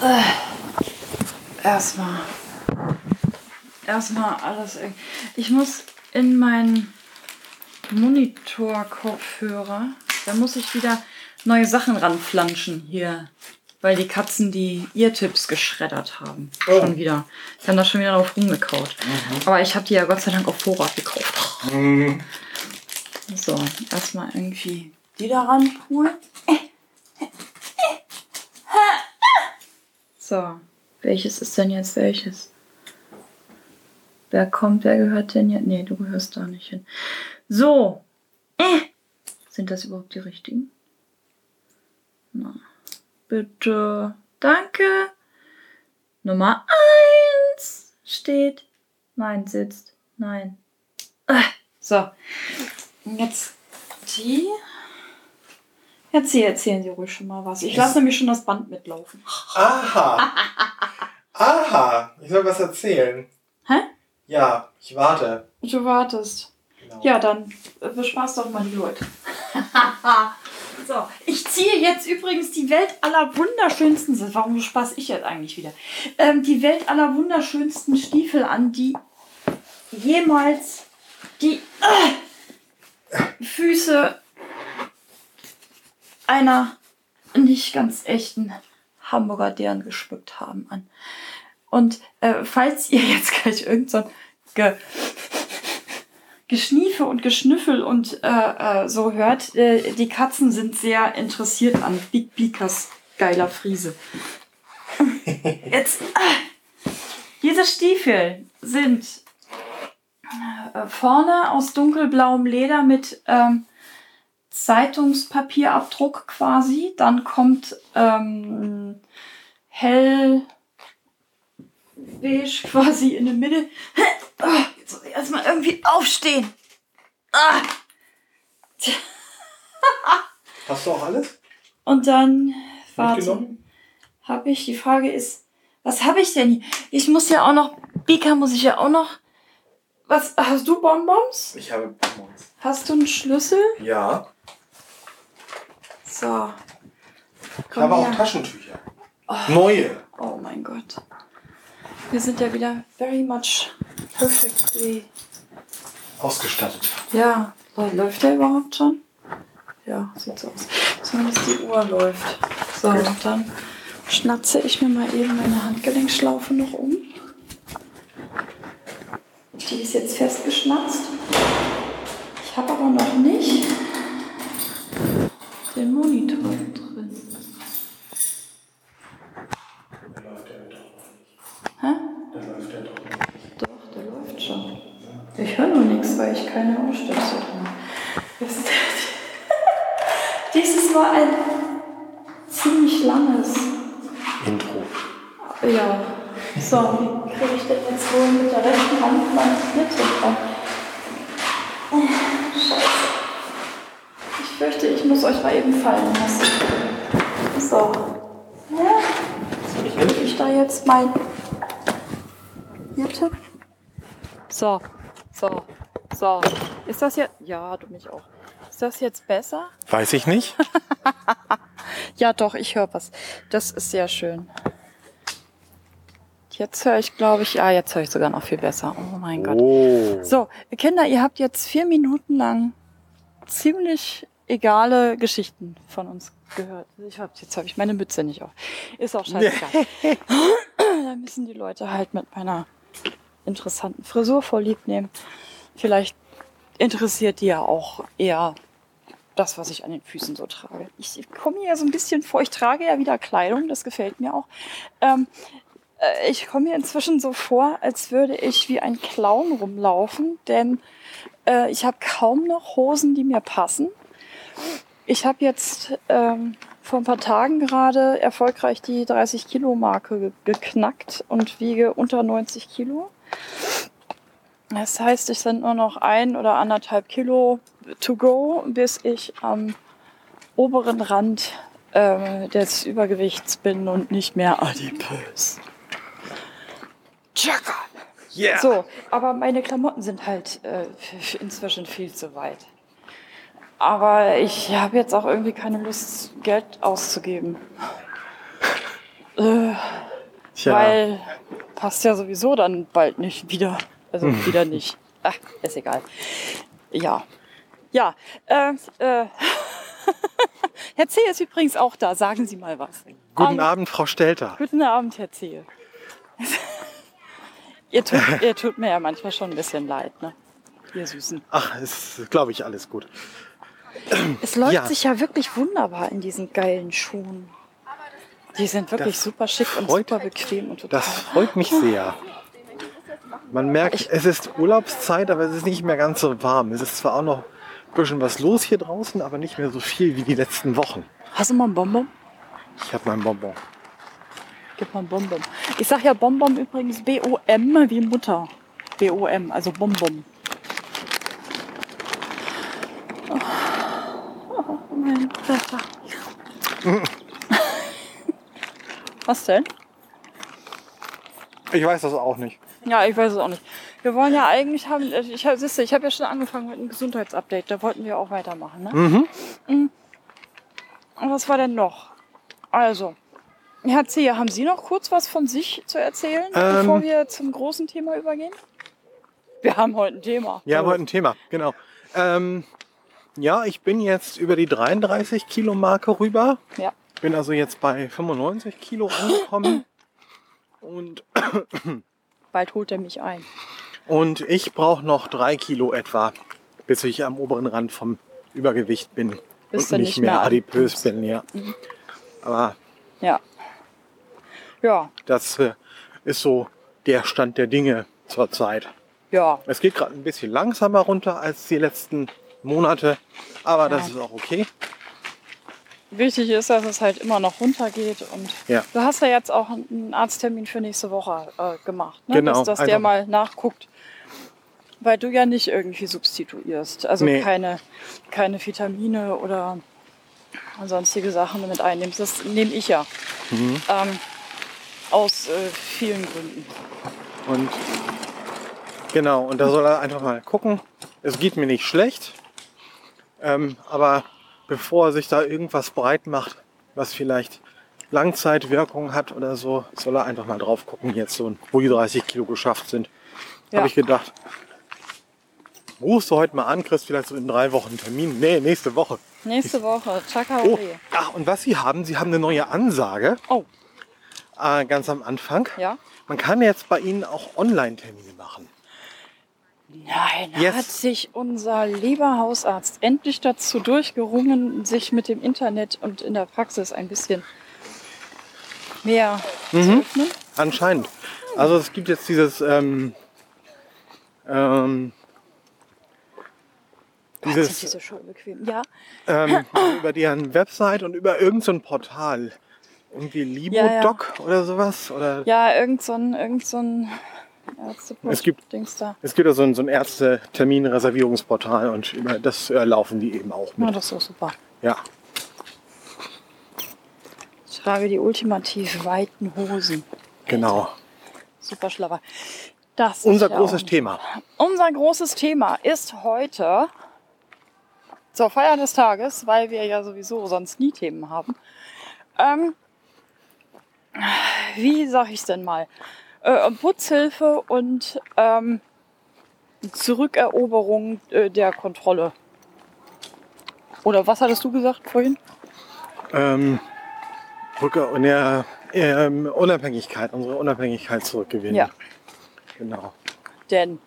Äh, erstmal. Erstmal alles. Ich muss in meinen Monitor-Kopfhörer. Da muss ich wieder neue Sachen ranflanschen hier. Weil die Katzen die Eartips geschreddert haben. Oh. Schon wieder. Die haben da schon wieder drauf rumgekaut. Aber ich habe die ja Gott sei Dank auf Vorrat gekauft. Mhm. So, erstmal irgendwie die da ranholen. So, welches ist denn jetzt welches? Wer kommt, wer gehört denn jetzt? Nee, du gehörst da nicht hin. So. Äh. Sind das überhaupt die richtigen? Na, bitte. Danke. Nummer eins steht. Nein, sitzt. Nein. Ah, So. Jetzt die. Jetzt Sie erzählen Sie ruhig schon mal was. Ich lasse nämlich schon das Band mitlaufen. Aha. Aha. Ich soll was erzählen. Hä? Ja, ich warte. Du wartest. Genau. Ja, dann äh, bespaß doch mal die Leute. so, ich ziehe jetzt übrigens die Welt aller wunderschönsten, warum bespaß ich jetzt eigentlich wieder? Ähm, die Welt aller wunderschönsten Stiefel an, die jemals die äh, Füße einer nicht ganz echten Hamburger Deren geschmückt haben an. Und äh, falls ihr jetzt gleich irgend so ein Ge Geschniefe und Geschnüffel und äh, äh, so hört, äh, die Katzen sind sehr interessiert an Big Beakers geiler Friese. Jetzt, äh, diese Stiefel sind äh, vorne aus dunkelblauem Leder mit ähm, Zeitungspapierabdruck quasi. Dann kommt ähm, hell beige quasi in der Mitte. Jetzt muss ich erstmal irgendwie aufstehen. Ah. Hast du auch alles Und dann, warte, habe ich, die Frage ist, was habe ich denn hier? Ich muss ja auch noch, Bika muss ich ja auch noch, was, hast du Bonbons? Ich habe Bonbons. Hast du einen Schlüssel? Ja. So. Ich habe auch her. Taschentücher. Neue. Oh mein Gott. Wir sind ja wieder very much perfectly. Ausgestattet. Ja, läuft der überhaupt schon? Ja, sieht so aus. Zumindest die Uhr läuft. So, Gut. dann schnatze ich mir mal eben meine Handgelenkschlaufe noch um. Die ist jetzt festgeschnatzt. Ich habe aber noch nicht den Monitor drin. Der läuft ja doch noch nicht. Hä? Der läuft doch noch nicht. Doch, der läuft schon. Ich höre nur nichts, weil ich keine Ausstöße habe. Das- Dies ist nur ein ziemlich langes. Intro. Ja. So, wie kriege ich denn jetzt wohl mit der rechten Hand mein Mitte dran? Fürchte, ich muss euch mal eben fallen lassen. So. Ja. Ich da jetzt mein Mitte? So, so, so. Ist das jetzt. Ja, du mich auch. Ist das jetzt besser? Weiß ich nicht. Ja, doch, ich höre was. Das ist sehr schön. Jetzt höre ich, glaube ich, ja, jetzt höre ich sogar noch viel besser. Oh mein Gott. Oh. So, Kinder, ihr habt jetzt vier Minuten lang ziemlich egale Geschichten von uns gehört. Ich hab, jetzt habe ich meine Mütze nicht auf. Ist auch scheißegal. da müssen die Leute halt mit meiner interessanten Frisur vorlieb nehmen. Vielleicht interessiert die ja auch eher das, was ich an den Füßen so trage. Ich komme hier so ein bisschen vor, ich trage ja wieder Kleidung, das gefällt mir auch. Ähm, äh, ich komme mir inzwischen so vor, als würde ich wie ein Clown rumlaufen, denn äh, ich habe kaum noch Hosen, die mir passen. Ich habe jetzt ähm, vor ein paar Tagen gerade erfolgreich die 30 Kilo Marke ge geknackt und wiege unter 90 Kilo. Das heißt, es sind nur noch ein oder anderthalb Kilo to go, bis ich am oberen Rand äh, des Übergewichts bin und nicht mehr adipös. Tschakka. Yeah. So, aber meine Klamotten sind halt äh, inzwischen viel zu weit. Aber ich habe jetzt auch irgendwie keine Lust, Geld auszugeben. Äh, Tja, Weil passt ja sowieso dann bald nicht wieder. Also wieder nicht. Ach, ist egal. Ja. Ja. Äh, äh. Herr Zehe ist übrigens auch da. Sagen Sie mal was. guten Ähm, Abend, Frau Stelter. Guten Abend, Herr Zehe. ihr, tut, ihr tut mir ja manchmal schon ein bisschen leid, ne? Ihr Süßen. Ach, ist, glaube ich, alles gut. Es läuft Ja. sich ja wirklich wunderbar in diesen geilen Schuhen. Die sind wirklich Das super schick und freut- super bequem und total. Das freut mich sehr. Man merkt, Ich- es ist Urlaubszeit, aber es ist nicht mehr ganz so warm. Es ist zwar auch noch ein bisschen was los hier draußen, aber nicht mehr so viel wie die letzten Wochen. Hast du mal ein Bonbon? Ich habe mein Bonbon. Gib mal ein Bonbon. Ich sag ja Bonbon übrigens B-O-M wie Mutter. B-O-M, also Bonbon. Oh mein Pfeffer. Was denn? Ich weiß das auch nicht. Ja, ich weiß es auch nicht. Wir wollen ja eigentlich haben, ich habe, siehste, ich habe ja schon angefangen mit einem Gesundheitsupdate, da wollten wir auch weitermachen, ne? Mhm. Und was war denn noch? Also, Herr Zehe, haben Sie noch kurz was von sich zu erzählen, Ähm. bevor wir zum großen Thema übergehen? Wir haben heute ein Thema. Wir haben heute ein Thema, genau. Ähm, ja, ich bin jetzt über die 33 Kilo Marke rüber. Ja. Bin also jetzt bei 95 Kilo angekommen. Und, Bald holt er mich ein. und ich brauche noch drei Kilo etwa, bis ich am oberen Rand vom Übergewicht bin. Bis und nicht nicht mehr mehr adipös bin, ja. Aber Ja. Ja, das äh, ist so der Stand der Dinge zurzeit. ja. Es geht gerade ein bisschen langsamer runter als die letzten Monate, aber das Ja. ist auch okay. Wichtig ist, dass es halt immer noch runtergeht. Und Ja. du hast ja jetzt auch einen Arzttermin für nächste Woche äh, gemacht. Ne? Genau, Dass, dass also- der mal nachguckt. Weil du ja nicht irgendwie substituierst. Also Nee. keine, keine Vitamine oder sonstige Sachen mit einnimmst. Das nehme ich ja. Mhm. Ähm, aus äh, vielen Gründen. Und genau, und da soll er einfach mal gucken. Es geht mir nicht schlecht, ähm, aber bevor er sich da irgendwas breit macht, was vielleicht Langzeitwirkung hat oder so, soll er einfach mal drauf gucken, jetzt so, wo die 30 Kilo geschafft sind. Ja. Habe ich gedacht, rufst du heute mal an, kriegst vielleicht so in drei Wochen einen Termin. Nee, nächste Woche. Nächste Woche. Chaka Oh, ach, und was Sie haben, Sie haben eine neue Ansage Oh, äh, ganz am Anfang. ja. Man kann jetzt bei Ihnen auch Online-Termine machen. Nein, Yes. hat sich unser lieber Hausarzt endlich dazu durchgerungen, sich mit dem Internet und in der Praxis ein bisschen mehr Mhm. zu öffnen? Anscheinend. Also es gibt jetzt dieses ähm, ähm, dieses so schön bequem. Ja, ähm, über deren Website und über irgendein so ein Portal. Irgendwie Ja, ja. Libodoc oder sowas. Oder ja, irgend so irgend so ein Es gibt- es gibt ja so ein, Ärzte-Terminreservierungsportal und über das äh, laufen die eben auch mit. das ist doch super. Ja. Ich trage die ultimativ weiten Hosen. Genau. Super schlapper. Das Unser großes auch- Thema. Unser großes Thema ist heute zur Feier des Tages, weil wir ja sowieso sonst nie Themen haben. Ähm, wie sag ich es denn mal? Äh, Putzhilfe und ähm, Zurückeroberung äh, der Kontrolle. Oder was hattest du gesagt vorhin? Ähm, Rücke und der ähm, Unabhängigkeit, unsere Unabhängigkeit zurückgewinnen. Ja. Genau. Denn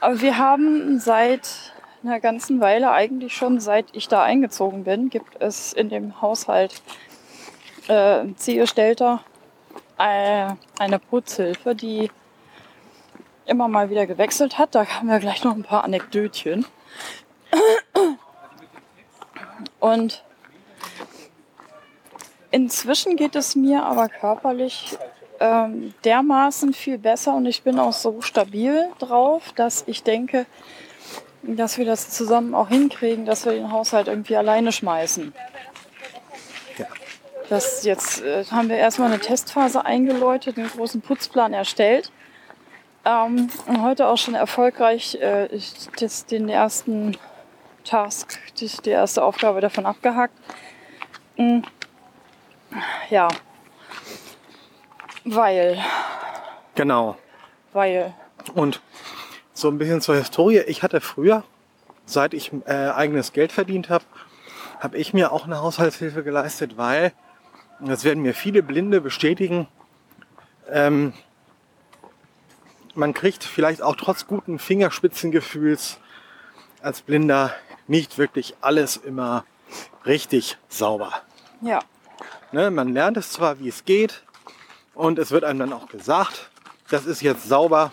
aber wir haben seit einer ganzen Weile, eigentlich schon seit ich da eingezogen bin, gibt es in dem Haushalt äh, Ziegestelter äh, eine Putzhilfe, die immer mal wieder gewechselt hat. Da haben wir gleich noch ein paar Anekdötchen. Und inzwischen geht es mir aber körperlich ähm, dermaßen viel besser und ich bin auch so stabil drauf, dass ich denke, dass wir das zusammen auch hinkriegen, dass wir den Haushalt irgendwie alleine schmeißen. Das jetzt äh, haben wir erstmal eine Testphase eingeläutet, einen großen Putzplan erstellt. Ähm, und heute auch schon erfolgreich äh, ich- das, den ersten Task, die, die erste Aufgabe davon abgehakt. Mm. Ja. Weil, Genau. weil. Und so ein bisschen zur Historie. Ich hatte früher, seit ich äh, eigenes Geld verdient habe, habe ich mir auch eine Haushaltshilfe geleistet, weil, das werden mir viele Blinde bestätigen, ähm, man kriegt vielleicht auch trotz guten Fingerspitzengefühls als Blinder nicht wirklich alles immer richtig sauber. Ja. Ne, man lernt es zwar, wie es geht, und es wird einem dann auch gesagt, das ist jetzt sauber,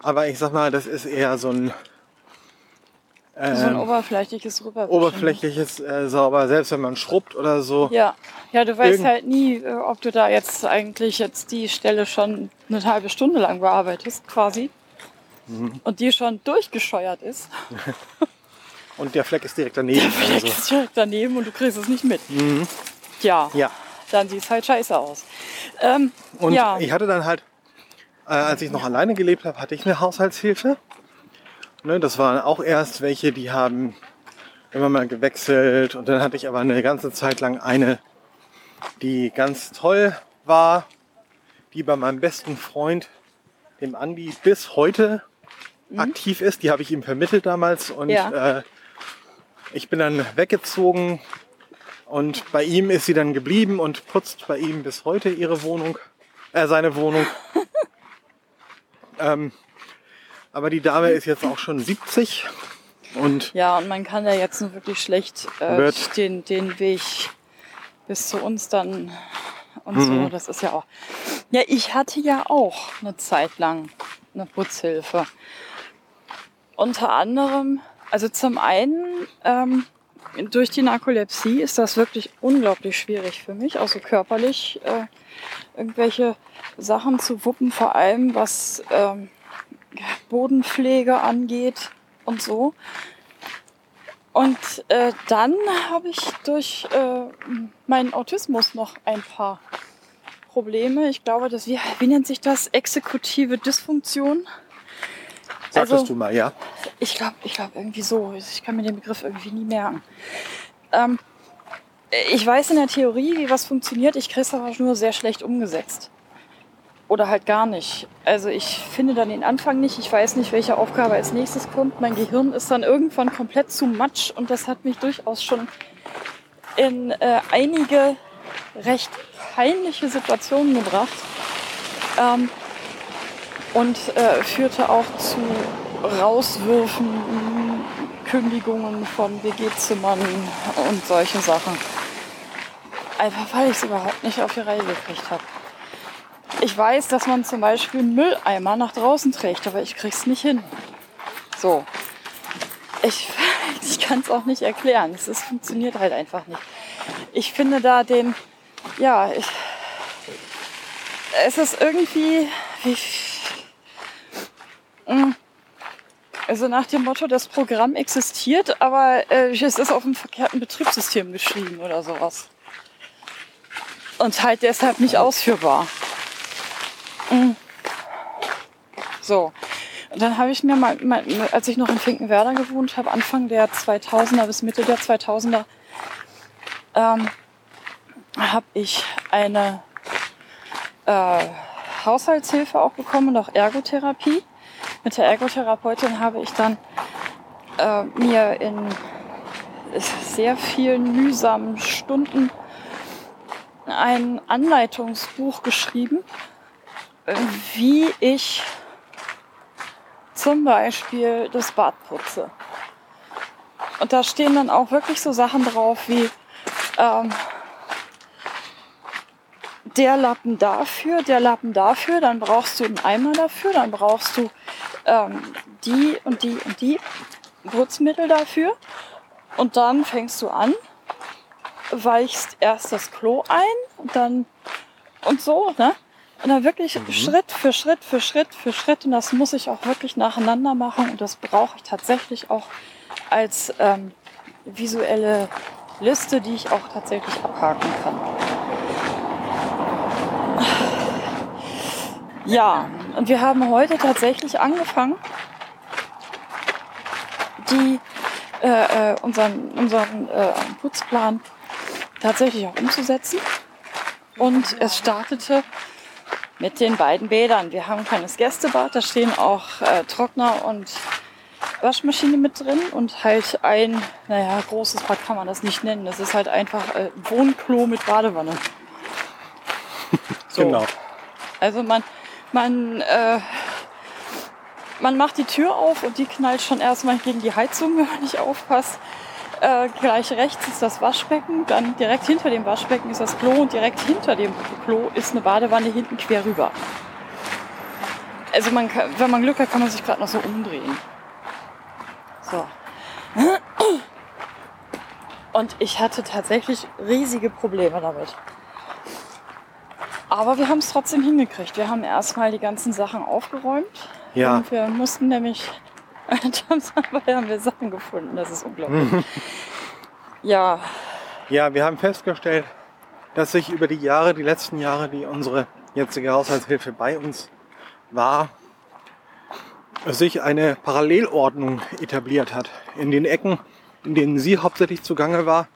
aber ich sag mal, das ist eher so ein So ein ähm, oberflächliches Rüberwischen. oberflächliches äh, sauber, selbst wenn man schrubbt oder so. Ja. Ja, du weißt Irgend- halt nie, äh, ob du da jetzt eigentlich jetzt die Stelle schon eine halbe Stunde lang bearbeitest, quasi. Mhm. Und die schon durchgescheuert ist. Und der Fleck ist direkt daneben. Der Fleck Also. ist direkt daneben und du kriegst es nicht mit. Ja, Ja. dann sieht es halt scheiße aus. Ähm, Und ja, ich hatte dann halt, äh, als ich noch alleine gelebt habe, hatte ich eine Haushaltshilfe. Ne, das waren auch erst welche, die haben immer mal gewechselt. Und dann hatte ich aber eine ganze Zeit lang eine, die ganz toll war, die bei meinem besten Freund, dem Andi, bis heute aktiv ist. Die habe ich ihm vermittelt damals. Und Mhm. Ja. äh, ich bin dann weggezogen. Und bei ihm ist sie dann geblieben und putzt bei ihm bis heute ihre Wohnung, äh, seine Wohnung. ähm, aber die Dame ist jetzt auch schon 70 und ja, und man kann da jetzt nur wirklich schlecht äh, den, den Weg bis zu uns dann und Mhm. so. Das ist ja auch. Ja, ich hatte ja auch eine Zeit lang eine Putzhilfe. Unter anderem, also zum einen ähm, durch die Narkolepsie ist das wirklich unglaublich schwierig für mich, auch so körperlich äh, irgendwelche Sachen zu wuppen, vor allem was ähm, Bodenpflege angeht und so. Und äh, dann habe ich durch äh, meinen Autismus noch ein paar Probleme. Ich glaube, dass wie, wie nennt sich das? Exekutive Dysfunktion. sagtest Also- du mal, ja. Ich glaube, ich glaube irgendwie so. Ich kann mir den Begriff irgendwie nie merken. Ähm, ich weiß in der Theorie, wie was funktioniert. Ich kriege es aber nur sehr schlecht umgesetzt. Oder halt gar nicht. Also ich finde dann den Anfang nicht. Ich weiß nicht, welche Aufgabe als nächstes kommt. Mein Gehirn ist dann irgendwann komplett zu matsch und das hat mich durchaus schon in äh, einige recht peinliche Situationen gebracht. Ähm, und äh, führte auch zu Rauswürfen, Kündigungen von WG-Zimmern und solche Sachen. Einfach weil ich es überhaupt nicht auf die Reihe gekriegt habe. Ich weiß, dass man zum Beispiel einen Mülleimer nach draußen trägt, aber ich krieg's nicht hin. So. Ich, ich kann es auch nicht erklären. Es ist, funktioniert halt einfach nicht. Ich finde da den, ja, ich, es ist irgendwie, wie, Mm. also nach dem Motto, das Programm existiert, aber äh, es ist auf dem verkehrten Betriebssystem geschrieben oder sowas. Und halt deshalb nicht ausführbar. So. Und dann habe ich mir mal, mal, als ich noch in Finkenwerder gewohnt habe, Anfang der 2000er bis Mitte der 2000er, ähm, habe ich eine äh, Haushaltshilfe auch bekommen und auch Ergotherapie. Mit der Ergotherapeutin habe ich dann äh, mir in sehr vielen mühsamen Stunden ein Anleitungsbuch geschrieben, wie ich zum Beispiel das Bad putze. Und da stehen dann auch wirklich so Sachen drauf wie ähm, der Lappen dafür, der Lappen dafür, dann brauchst du einen Eimer dafür, dann brauchst du ähm, die und die und die Putzmittel dafür. Und dann fängst du an, weichst erst das Klo ein und dann und so, ne? Und dann wirklich Schritt für Schritt für Schritt für Schritt. Und das muss ich auch wirklich nacheinander machen. Und das brauche ich tatsächlich auch als ähm, visuelle Liste, die ich auch tatsächlich abhaken kann. Ja, und wir haben heute tatsächlich angefangen, die äh, äh, unseren, unseren äh, Putzplan tatsächlich auch umzusetzen. Und es startete mit den beiden Bädern. Wir haben ein kleines Gästebad, da stehen auch äh, Trockner und Waschmaschine mit drin und halt ein, naja, großes Bad kann man das nicht nennen. Das ist halt einfach äh, Wohnklo mit Badewanne. So. Genau. Also man, man, äh, man macht die Tür auf und die knallt schon erstmal gegen die Heizung, wenn man nicht aufpasst. Äh, gleich rechts ist das Waschbecken, dann direkt hinter dem Waschbecken ist das Klo und direkt hinter dem Klo ist eine Badewanne hinten quer rüber. Also man kann, wenn man Glück hat, kann man sich gerade noch so umdrehen. So. Und ich hatte tatsächlich riesige Probleme damit. Aber wir haben es trotzdem hingekriegt. Wir haben erstmal die ganzen Sachen aufgeräumt. Ja. Und wir mussten nämlich, dabei haben wir Sachen gefunden. Das ist unglaublich. ja. Ja, wir haben festgestellt, dass sich über die Jahre, die letzten Jahre, die unsere jetzige Haushaltshilfe bei uns war, sich eine Parallelordnung etabliert hat. In den Ecken, in denen sie hauptsächlich zugange war,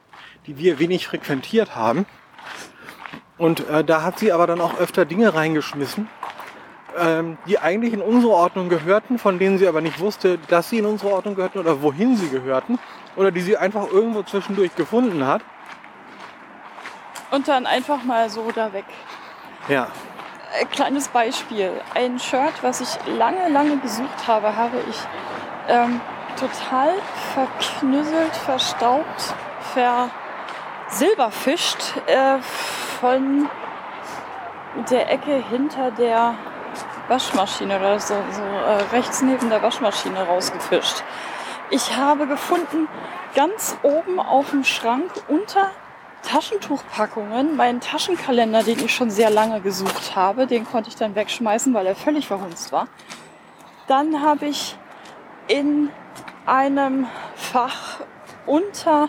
die wir wenig frequentiert haben. Und äh, da hat sie aber dann auch öfter Dinge reingeschmissen, ähm, die eigentlich in unsere Ordnung gehörten, von denen sie aber nicht wusste, dass sie in unsere Ordnung gehörten oder wohin sie gehörten. Oder die sie einfach irgendwo zwischendurch gefunden hat. Und dann einfach mal so da weg. Ja. Ein kleines Beispiel. Ein Shirt, was ich lange, lange gesucht habe, habe ich ähm, total verknüsselt, verstaubt, versilberfischt äh, von der Ecke hinter der Waschmaschine oder so, so äh, rechts neben der Waschmaschine rausgefischt. Ich habe gefunden, ganz oben auf dem Schrank unter Taschentuchpackungen, meinen Taschenkalender, den ich schon sehr lange gesucht habe, den konnte ich dann wegschmeißen, weil er völlig verhunzt war. Dann habe ich in einem Fach unter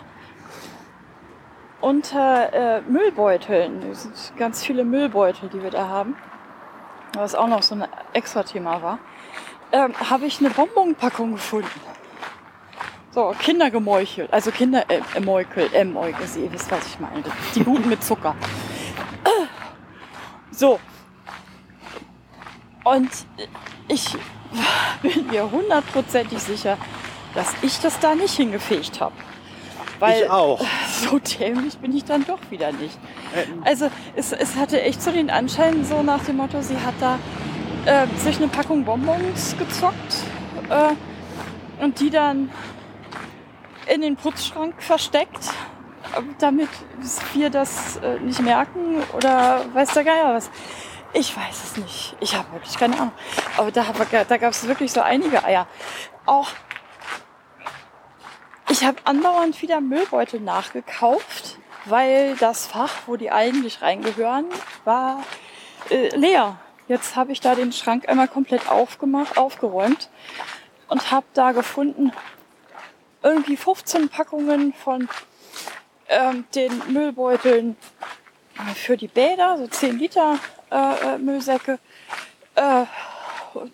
unter äh, Müllbeuteln, es sind ganz viele Müllbeutel, die wir da haben, was auch noch so ein extra Thema war, ähm, habe ich eine Bonbonpackung gefunden. So, Kinder gemeuchelt. Also Kinder äh, Mäukel, äh, Mäukel, ihr wisst, was ich meine. Die guten mit Zucker. So. Und ich bin mir hundertprozentig sicher, dass ich das da nicht hingefegt habe. Weil ich auch. So dämlich bin ich dann doch wieder nicht. Also es, es hatte echt so den Anschein, so nach dem Motto, sie hat da äh, sich eine Packung Bonbons gezockt äh, und die dann in den Putzschrank versteckt, damit wir das äh, nicht merken oder weiß der Geier was. Ich weiß es nicht. Ich habe wirklich keine Ahnung. Aber da, da gab es wirklich so einige Eier. Auch ich habe andauernd wieder Müllbeutel nachgekauft, weil das Fach, wo die eigentlich reingehören, war äh, leer. Jetzt habe ich da den Schrank einmal komplett aufgemacht, aufgeräumt und habe da gefunden irgendwie 15 Packungen von ähm, den Müllbeuteln für die Bäder, so 10 Liter äh, äh Müllsäcke, äh,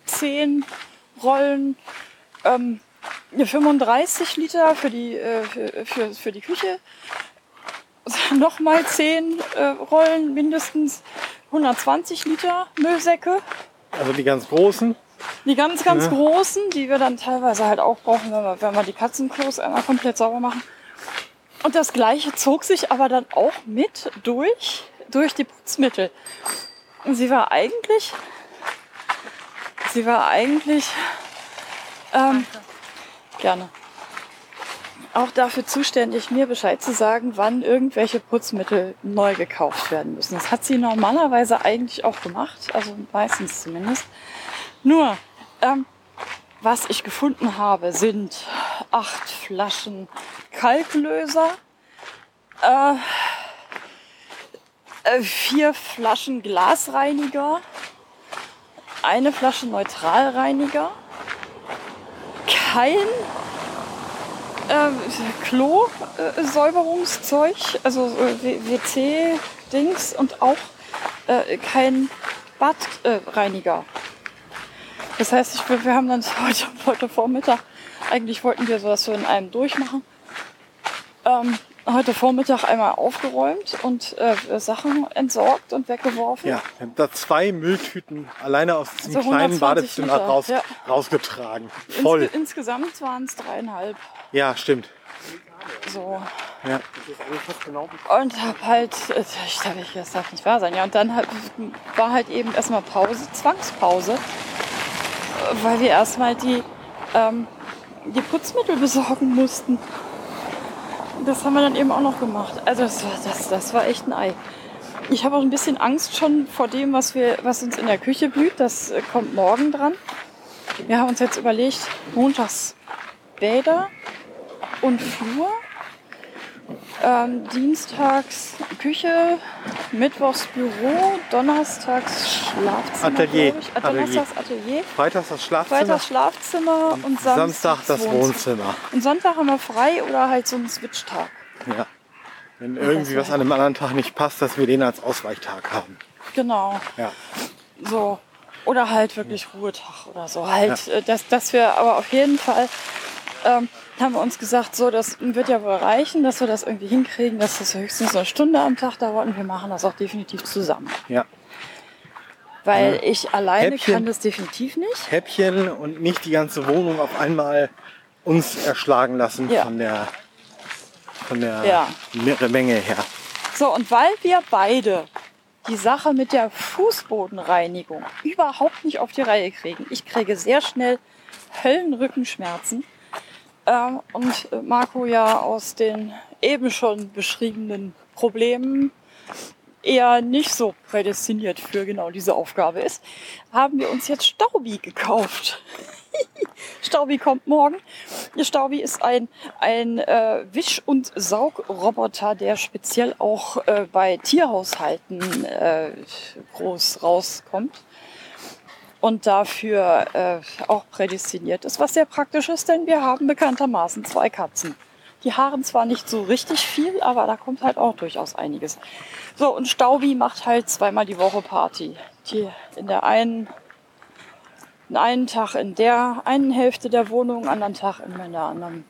10 Rollen, ähm, 35 Liter für die, äh, für, für, für, die Küche, nochmal 10 äh, Rollen, mindestens 120 Liter Müllsäcke. Also die ganz großen? Die ganz, ganz ja. großen, die wir dann teilweise halt auch brauchen, wenn wir, wenn wir die Katzenklos einmal komplett sauber machen. Und das gleiche zog sich aber dann auch mit durch, durch die Putzmittel. Und sie war eigentlich, sie war eigentlich, ähm, gerne, auch dafür zuständig, mir Bescheid zu sagen, wann irgendwelche Putzmittel neu gekauft werden müssen. Das hat sie normalerweise eigentlich auch gemacht, also meistens zumindest. Nur, ähm, was ich gefunden habe, sind acht Flaschen Kalklöser, äh, äh, vier Flaschen Glasreiniger, eine Flasche Neutralreiniger, kein äh, Klo-Säuberungszeug, also äh, WC-Dings und auch äh, kein Badreiniger. Das heißt, ich, wir haben dann heute, heute Vormittag Eigentlich wollten wir sowas so in einem durchmachen. Ähm, heute Vormittag einmal aufgeräumt und äh, Sachen entsorgt und weggeworfen. Ja, wir haben da zwei Mülltüten alleine aus diesem Also kleinen 120 Badezimmer Liter, raus, ja. rausgetragen. Voll. Insge insgesamt waren es dreieinhalb. Ja, stimmt. So. Ja. Und hab halt, äh, ich dachte, das darf nicht wahr sein. Ja, und dann halt, war halt eben erstmal Pause, Zwangspause, weil wir erstmal die, ähm, die Putzmittel besorgen mussten. Das haben wir dann eben auch noch gemacht. Also das war, das, das war echt ein Ei. Ich habe auch ein bisschen Angst schon vor dem, was, wir, was uns in der Küche blüht. Das äh, kommt morgen dran. Wir haben uns jetzt überlegt, montags Bäder und Flur, ähm, dienstags Küche, mittwochs Büro, donnerstags Schlafzimmer, Atelier. ich. Äh, donnerstags Atelier, Freitags das Schlafzimmer, freitags Schlafzimmer und Samstag, Samstag das Wohnzimmer. Und Sonntag haben wir frei oder halt so einen Switch-Tag. Ja. Wenn irgendwie was an einem anderen Tag nicht passt, dass wir den als Ausweichtag haben. Genau. Ja. So. Oder halt wirklich Ruhetag oder so. Halt, äh, dass, dass wir aber auf jeden Fall ähm, haben wir uns gesagt, so, das wird ja wohl reichen, dass wir das irgendwie hinkriegen, dass das höchstens eine Stunde am Tag dauert und wir machen das auch definitiv zusammen. Ja. Weil ich alleine Häppchen. kann das definitiv nicht. Häppchen und nicht die ganze Wohnung auf einmal uns erschlagen lassen Ja. von der von der Ja. Me- Menge her. So, und weil wir beide die Sache mit der Fußbodenreinigung überhaupt nicht auf die Reihe kriegen. Ich kriege sehr schnell Höllenrückenschmerzen. Ähm, und Marco ja aus den eben schon beschriebenen Problemen eher nicht so prädestiniert für genau diese Aufgabe ist, haben wir uns jetzt Staubi gekauft. Staubi kommt morgen. Staubi ist ein, ein äh, Wisch- und Saugroboter, der speziell auch äh, bei Tierhaushalten äh, groß rauskommt und dafür äh, auch prädestiniert ist, was sehr praktisch ist, denn wir haben bekanntermaßen zwei Katzen. Die haaren zwar nicht so richtig viel, aber da kommt halt auch durchaus einiges. So, und Staubi macht halt zweimal die Woche Party. Die in der einen, den einen Tag in der einen Hälfte der Wohnung, anderen Tag in der anderen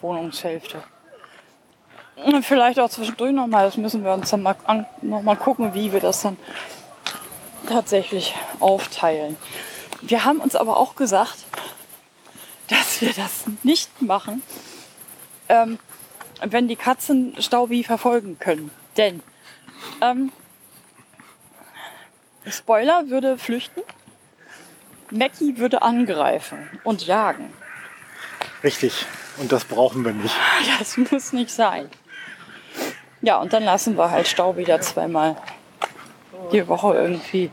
Wohnungshälfte. Und Vielleicht auch zwischendurch nochmal, das müssen wir uns dann mal, an, noch mal gucken, wie wir das dann tatsächlich aufteilen. Wir haben uns aber auch gesagt, dass wir das nicht machen, ähm, wenn die Katzen Staubi verfolgen können. Denn ähm, Spoiler würde flüchten, Mackie würde angreifen und jagen. Richtig. Und das brauchen wir nicht. Das muss nicht sein. Ja, und dann lassen wir halt Staubi da zweimal die Woche irgendwie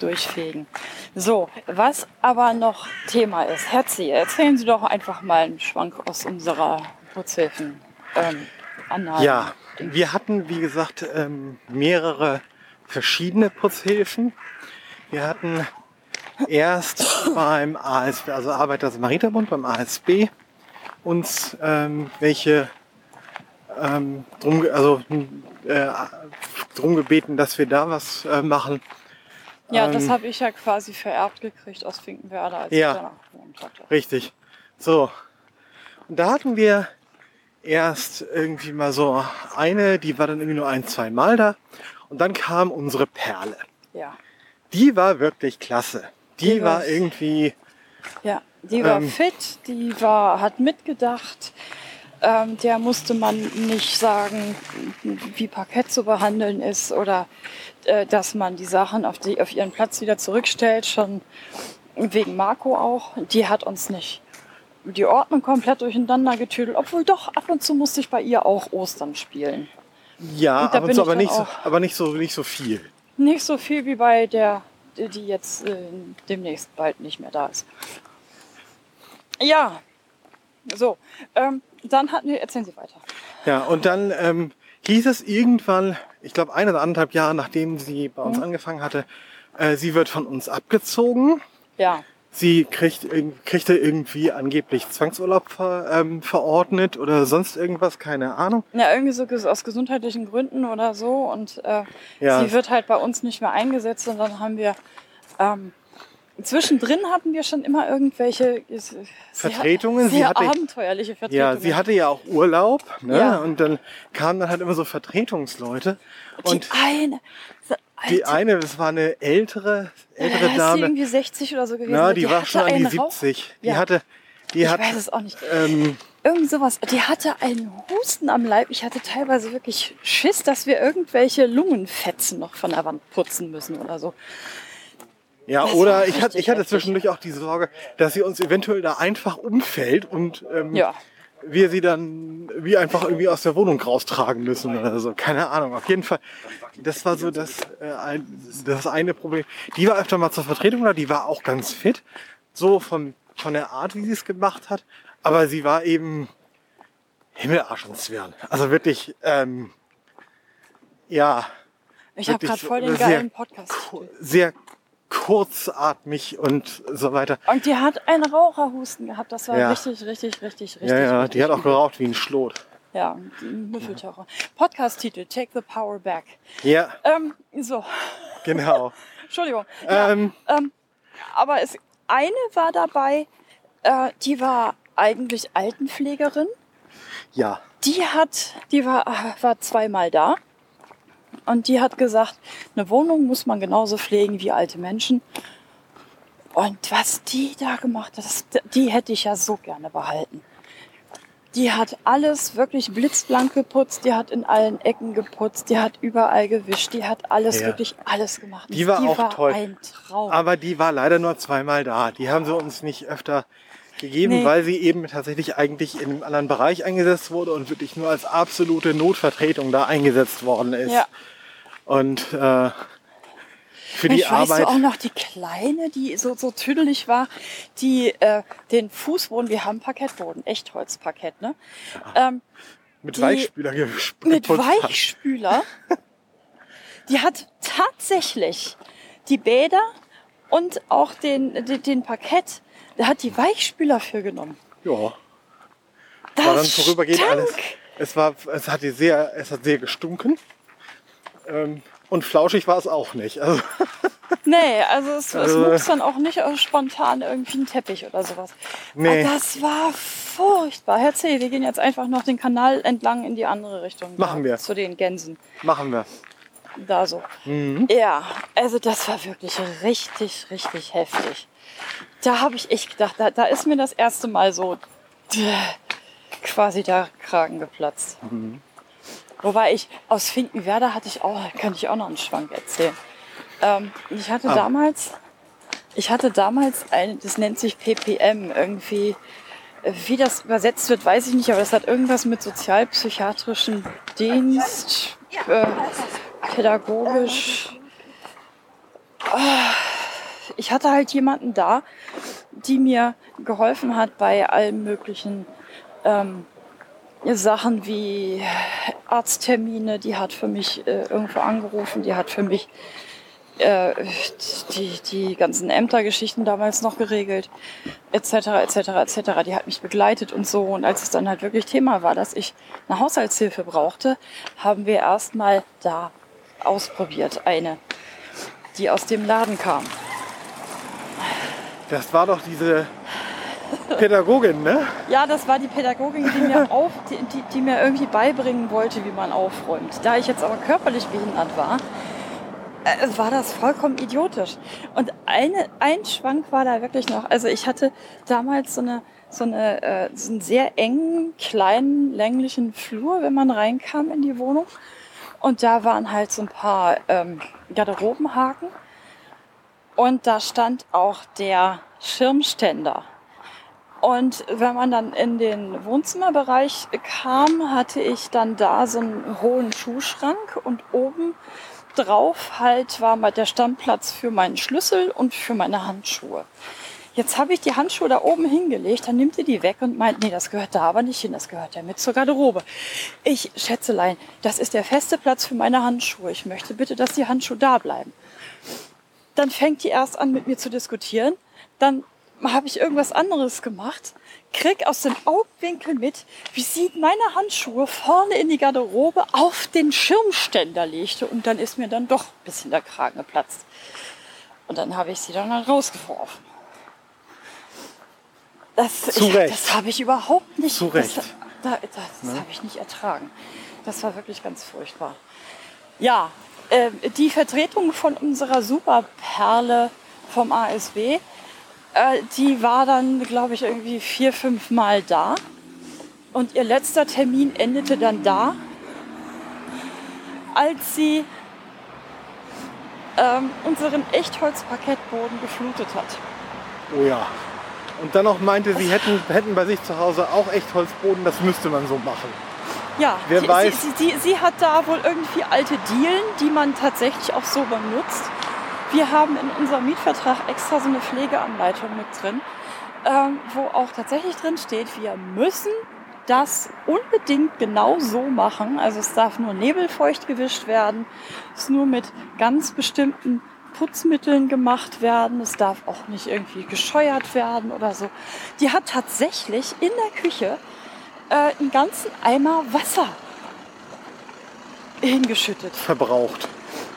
durchfegen. So, was aber noch Thema ist, Herzi, erzählen Sie doch einfach mal einen Schwank aus unserer Putzhilfen. Ähm. Ja, wir hatten, wie gesagt, ähm, mehrere verschiedene Putzhilfen. Wir hatten erst beim ASB, also Arbeiter-Samariterbund, beim ASB, uns ähm, welche ähm, drum, also, äh, drum gebeten, dass wir da was äh, machen. Ja, das Ähm, habe ich ja quasi vererbt gekriegt aus Finkenwerder, als Ja. ich danach gewohnt hatte. Richtig. So. Und da hatten wir erst irgendwie mal so eine, die war dann irgendwie nur ein, zwei Mal da. Und dann kam unsere Perle. Ja. Die war wirklich klasse. Die, Die war- war irgendwie, Ja, die war Ähm. fit, die war, hat mitgedacht. Ähm, der musste man nicht sagen, wie Parkett zu behandeln ist oder äh, dass man die Sachen auf, die, auf ihren Platz wieder zurückstellt, schon wegen Marco auch. Die hat uns nicht die Ordnung komplett durcheinander getüdelt, obwohl doch ab und zu musste ich bei ihr auch Ostern spielen. ja, ab und zu, aber nicht, so, aber nicht so, nicht so viel. Nicht so viel wie bei der, die die jetzt äh, demnächst bald nicht mehr da ist. Ja, so. Ähm, dann hatten wir, erzählen Sie weiter. Ja, und dann ähm, hieß es irgendwann, ich glaube ein oder anderthalb Jahre nachdem sie bei Mhm. uns angefangen hatte, äh, sie wird von uns abgezogen. Ja, Sie kriegt, kriegte irgendwie angeblich Zwangsurlaub ver, ähm, verordnet oder sonst irgendwas, keine Ahnung. ja irgendwie so aus gesundheitlichen Gründen oder so. Und äh, Ja. sie wird halt bei uns nicht mehr eingesetzt. Und dann haben wir ähm, zwischendrin hatten wir schon immer irgendwelche äh, sehr, Vertretungen. sehr Sie hatte- abenteuerliche Vertretungen. Ja, sie hatte ja auch Urlaub, ne? Ja. Und dann kamen dann halt immer so Vertretungsleute. Und die eine, so die eine, das war eine ältere, ältere äh, ist die Dame. irgendwie 60 oder so gewesen. Na, die, war hatte schon an die einen Rauch- 70. Die Ja. hatte, die Ich hat, weiß es auch nicht. ähm, Irgend sowas. Die hatte einen Husten am Leib. Ich hatte teilweise wirklich Schiss, dass wir irgendwelche Lungenfetzen noch von der Wand putzen müssen oder so. Ja, Das oder ich, hatte, ich hatte zwischendurch auch die Sorge, dass sie uns eventuell da einfach umfällt und ähm, Ja. wir sie dann wie einfach irgendwie aus der Wohnung raustragen müssen oder so. Keine Ahnung. Auf jeden Fall, das war so das, äh, ein, das eine Problem. Die war öfter mal zur Vertretung da, die war auch ganz fit. So von, von der Art, wie sie es gemacht hat. Aber sie war eben Himmelarsch und Zwirn. Also wirklich, ähm, ja, Ich habe gerade voll den geilen Podcast. sehr kurzatmig und so weiter. Und die hat einen Raucherhusten gehabt. Das war Ja. richtig, richtig, richtig, richtig. Ja, ja, richtig die hat auch geraucht wie ein Schlot. Ja, Müffeltaucher. Podcast-Titel: Take the Power Back. Ja, Ähm, so, genau. Entschuldigung. Ja, ähm, ähm, aber es, eine war dabei, äh, die war eigentlich Altenpflegerin. ja. Die hat, die war, äh, war zweimal da. Und die hat gesagt, eine Wohnung muss man genauso pflegen wie alte Menschen. Und was die da gemacht hat, das, die hätte ich ja so gerne behalten. Die hat alles wirklich blitzblank geputzt, die hat in allen Ecken geputzt, die hat überall gewischt, die hat alles, Ja. wirklich alles gemacht. Die war auch toll. ein Traum. Aber die war leider nur zweimal da. Die haben sie uns nicht öfter gegeben, Nee. weil sie eben tatsächlich eigentlich in einem anderen Bereich eingesetzt wurde und wirklich nur als absolute Notvertretung da eingesetzt worden ist. ja. Und äh, für die weißt Arbeit. du auch noch die Kleine, die so, so tüdelig war, die äh, den Fußboden, wir haben Parkettboden, Echtholzparkett, ne? Ähm, mit Weichspüler mit geputzt hat. Weichspüler. Die hat tatsächlich die Bäder und auch den, den, den Parkett, da hat die Weichspüler für genommen. Ja, Das war dann vorübergehend stank. alles. Es war, es hat sehr, es hat sehr gestunken. Ähm, und flauschig war es auch nicht. Also, Nee, also es, es wuchs dann auch nicht spontan irgendwie ein Teppich oder sowas. Nee. Aber das war furchtbar. Herr C., wir gehen jetzt einfach noch den Kanal entlang in die andere Richtung. Machen da, wir. Zu den Gänsen. machen wir. Da so. Mhm. Ja, also das war wirklich richtig, richtig heftig. Da habe ich echt gedacht, da, da ist mir das erste Mal so äh, quasi der Kragen geplatzt. Mhm. Wobei ich aus Finkenwerder hatte ich auch, kann ich auch noch einen Schwank erzählen. Ähm, ich hatte Ah. damals, ich hatte damals ein, das nennt sich PPM irgendwie. Wie das übersetzt wird, weiß ich nicht, aber das hat irgendwas mit sozialpsychiatrischen Dienst, äh, pädagogisch. Ah, Ich hatte halt jemanden da, die mir geholfen hat bei allen möglichen ähm, Sachen wie Arzttermine. Die hat für mich äh, irgendwo angerufen, die hat für mich äh, die, die ganzen Ämtergeschichten damals noch geregelt, etc., etc., etc. Die hat mich begleitet und so. Und als es dann halt wirklich Thema war, dass ich eine Haushaltshilfe brauchte, haben wir erstmal da ausprobiert, eine, die aus dem Laden kam. Das war doch diese Pädagogin, ne? Ja, das war die Pädagogin, die mir, auf, die, die, die mir irgendwie beibringen wollte, wie man aufräumt. Da ich jetzt aber körperlich behindert war, äh, war das vollkommen idiotisch. Und eine, ein Schwank war da wirklich noch. Also ich hatte damals so, eine, so, eine, äh, so einen sehr engen, kleinen, länglichen Flur, wenn man reinkam in die Wohnung. Und da waren halt so ein paar ähm, Garderobenhaken. Und da stand auch der Schirmständer. Und wenn man dann in den Wohnzimmerbereich kam, hatte ich dann da so einen hohen Schuhschrank und oben drauf halt war mal der Stammplatz für meinen Schlüssel und für meine Handschuhe. Jetzt habe ich die Handschuhe da oben hingelegt, dann nimmt ihr die weg und meint, nee, das gehört da aber nicht hin, das gehört ja mit zur Garderobe. Ich, Schätzelein, das ist der feste Platz für meine Handschuhe. Ich möchte bitte, dass die Handschuhe da bleiben. Dann fängt die erst an, mit mir zu diskutieren. Dann habe ich irgendwas anderes gemacht, krieg aus dem Augenwinkel mit, wie sie meine Handschuhe vorne in die Garderobe auf den Schirmständer legte und dann ist mir dann doch ein bisschen der Kragen geplatzt. Und dann habe ich sie dann halt rausgeworfen. Das, ich, das habe ich überhaupt nicht. Zu Recht. Das, da, das habe ich nicht ertragen. Das war wirklich ganz furchtbar. Ja, äh, die Vertretung von unserer Superperle vom ASW, äh, die war dann, glaube ich, irgendwie vier, fünf Mal da. Und ihr letzter Termin endete dann da, als sie ähm, unseren Echtholzparkettboden geflutet hat. Oh ja. Und dann noch meinte, sie hätten, hätten bei sich zu Hause auch Echtholzboden, das müsste man so machen. Ja, Wer sie, weiß. Sie, sie, sie hat da wohl irgendwie alte Dielen, die man tatsächlich auch so benutzt. Wir haben in unserem Mietvertrag extra so eine Pflegeanleitung mit drin, ähm, wo auch tatsächlich drin steht, wir müssen das unbedingt genau so machen. Also es darf nur nebelfeucht gewischt werden, es nur mit ganz bestimmten Putzmitteln gemacht werden. Es darf auch nicht irgendwie gescheuert werden oder so. Die hat tatsächlich in der Küche äh, einen ganzen Eimer Wasser hingeschüttet. Verbraucht.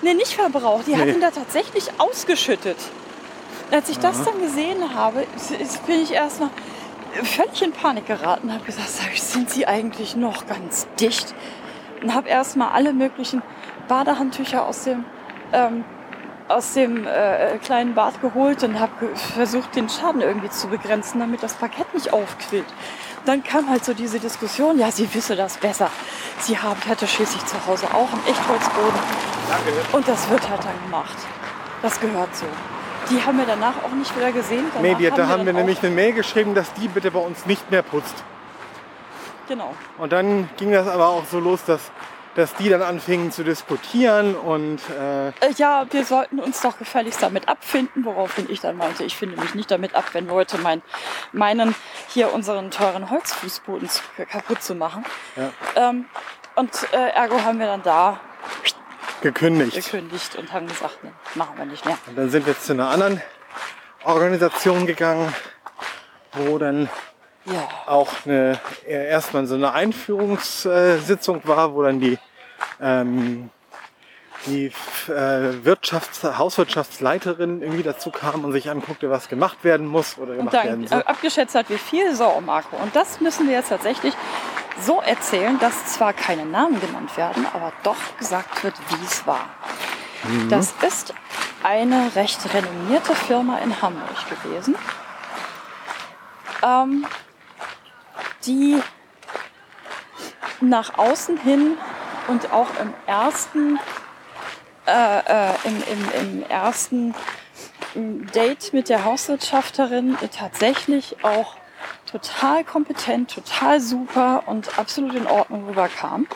Nee, nicht verbraucht. Die hat Nee. ihn da tatsächlich ausgeschüttet. Als ich das dann gesehen habe, bin ich erst mal völlig in Panik geraten und habe gesagt, sag ich, sind sie eigentlich noch ganz dicht? Und habe erst mal alle möglichen Badehandtücher aus dem, ähm, aus dem äh, kleinen Bad geholt und habe versucht, den Schaden irgendwie zu begrenzen, damit das Parkett nicht aufquillt. Dann kam halt so diese Diskussion, ja, sie wisse das besser. Sie haben, hätte schließlich zu Hause auch einen Echtholzboden. Und das wird halt dann gemacht. Das gehört so. Die haben wir danach auch nicht wieder gesehen. Danach Nee, die, da haben wir nämlich eine Mail geschrieben, dass die bitte bei uns nicht mehr putzt. Genau. Und dann ging das aber auch so los, dass, dass die dann anfingen zu diskutieren und äh, Äh, Ja, wir sollten uns doch gefälligst damit abfinden, woraufhin ich dann meinte, ich finde mich nicht damit ab, wenn Leute mein, meinen, hier unseren teuren Holzfußboden zu, kaputt zu machen. Ja. Ähm, und äh, ergo haben wir dann da gekündigt. gekündigt und haben gesagt, nee, machen wir nicht mehr. Und dann sind wir zu einer anderen Organisation gegangen, wo dann Ja. auch eine, äh, erstmal so eine Einführungssitzung war, wo dann die, ähm, die äh, Wirtschafts-, Hauswirtschaftsleiterin irgendwie dazu kam und sich anguckte, was gemacht werden muss oder Und gemacht dann werden äh, soll. abgeschätzt hat, wie viel so, Marco. Und das müssen wir jetzt tatsächlich so erzählen, dass zwar keine Namen genannt werden, aber doch gesagt wird, wie es war. Mhm. Das ist eine recht renommierte Firma in Hamburg gewesen, ähm, die nach außen hin und auch im ersten, äh, äh, im, im, im ersten Date mit der Hauswirtschafterin tatsächlich auch total kompetent, total super und absolut in Ordnung rüberkam.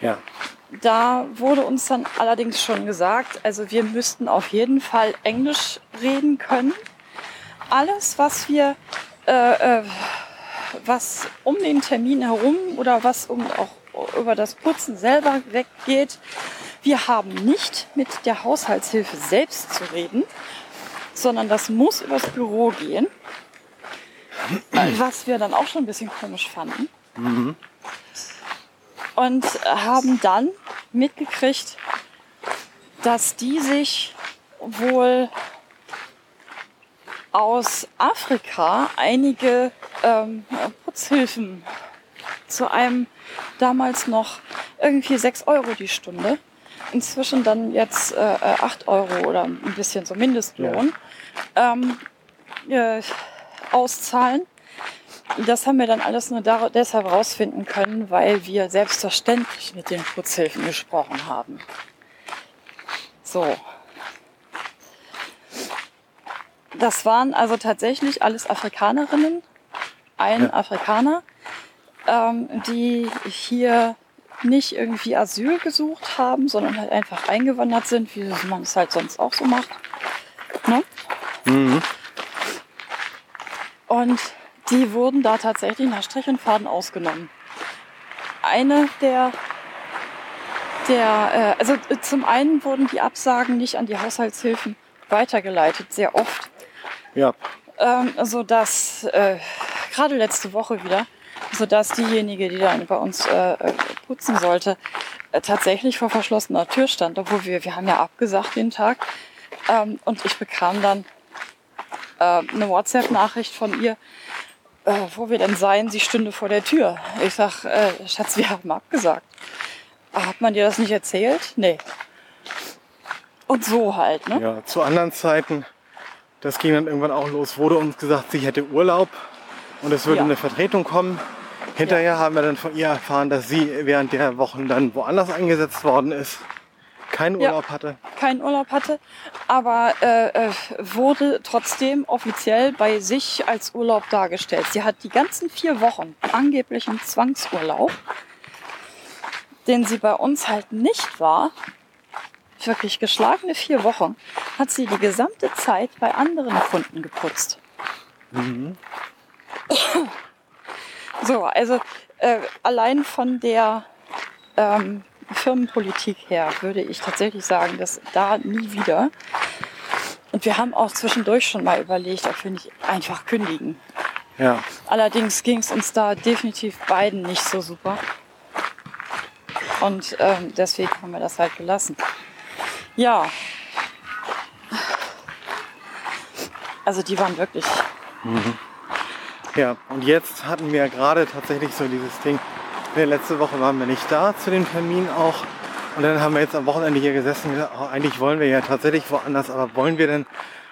Ja. Da wurde uns dann allerdings schon gesagt, also wir müssten auf jeden Fall Englisch reden können. Alles, was wir, äh, äh, was um den Termin herum oder was um auch über das Putzen selber weggeht, wir haben nicht mit der Haushaltshilfe selbst zu reden, sondern das muss übers Büro gehen. Was wir dann auch schon ein bisschen komisch fanden. Und haben dann mitgekriegt, dass die sich wohl aus Afrika einige ähm, Putzhilfen zu einem damals noch irgendwie 6 Euro die Stunde, inzwischen dann jetzt äh, äh, 8 Euro oder ein bisschen so Mindestlohn, ähm, äh, auszahlen. Das haben wir dann alles nur deshalb rausfinden können, weil wir selbstverständlich mit den Putzhilfen gesprochen haben. So. Das waren also tatsächlich alles Afrikanerinnen, ein Ja. Afrikaner, ähm, die hier nicht irgendwie Asyl gesucht haben, sondern halt einfach eingewandert sind, wie man es halt sonst auch so macht. Ne? Mhm. Und die wurden da tatsächlich nach Strich und Faden ausgenommen. Eine der, der äh, also äh, zum einen wurden die Absagen nicht an die Haushaltshilfen weitergeleitet, sehr oft, Ja. ähm, sodass, äh, gerade letzte Woche wieder, sodass diejenige, die dann bei uns äh, äh, putzen sollte, äh, tatsächlich vor verschlossener Tür stand, obwohl wir, wir haben ja abgesagt den Tag, Ähm, und ich bekam dann äh, eine WhatsApp-Nachricht von ihr, äh, wo wir denn seien, sie stünde vor der Tür. Ich sag, äh, Schatz, wir haben abgesagt. Hat man dir das nicht erzählt? Nee. Und so halt, ne? Ja, zu anderen Zeiten, das ging dann irgendwann auch los, wurde uns gesagt, sie hätte Urlaub und es würde Ja. eine Vertretung kommen. Hinterher haben wir dann von ihr erfahren, dass sie während der Wochen dann woanders eingesetzt worden ist, keinen Ja. Urlaub hatte. keinen Urlaub hatte, aber äh, äh, wurde trotzdem offiziell bei sich als Urlaub dargestellt. Sie hat die ganzen vier Wochen angeblichen Zwangsurlaub, den sie bei uns halt nicht war, wirklich geschlagene vier Wochen, hat sie die gesamte Zeit bei anderen Kunden geputzt. So, also äh, allein von der ähm, Firmenpolitik her würde ich tatsächlich sagen, dass da nie wieder. Und wir haben auch zwischendurch schon mal überlegt, ob wir nicht einfach kündigen. Ja, Allerdings ging es uns da definitiv beiden nicht so super. Und ähm, deswegen haben wir das halt gelassen. Ja. Also die waren wirklich. ja. Und jetzt hatten wir gerade tatsächlich so dieses Ding. Letzte Woche waren wir nicht da zu dem Termin auch. Und dann haben wir jetzt am Wochenende hier gesessen und gesagt, oh, eigentlich wollen wir ja tatsächlich woanders, aber wollen wir denn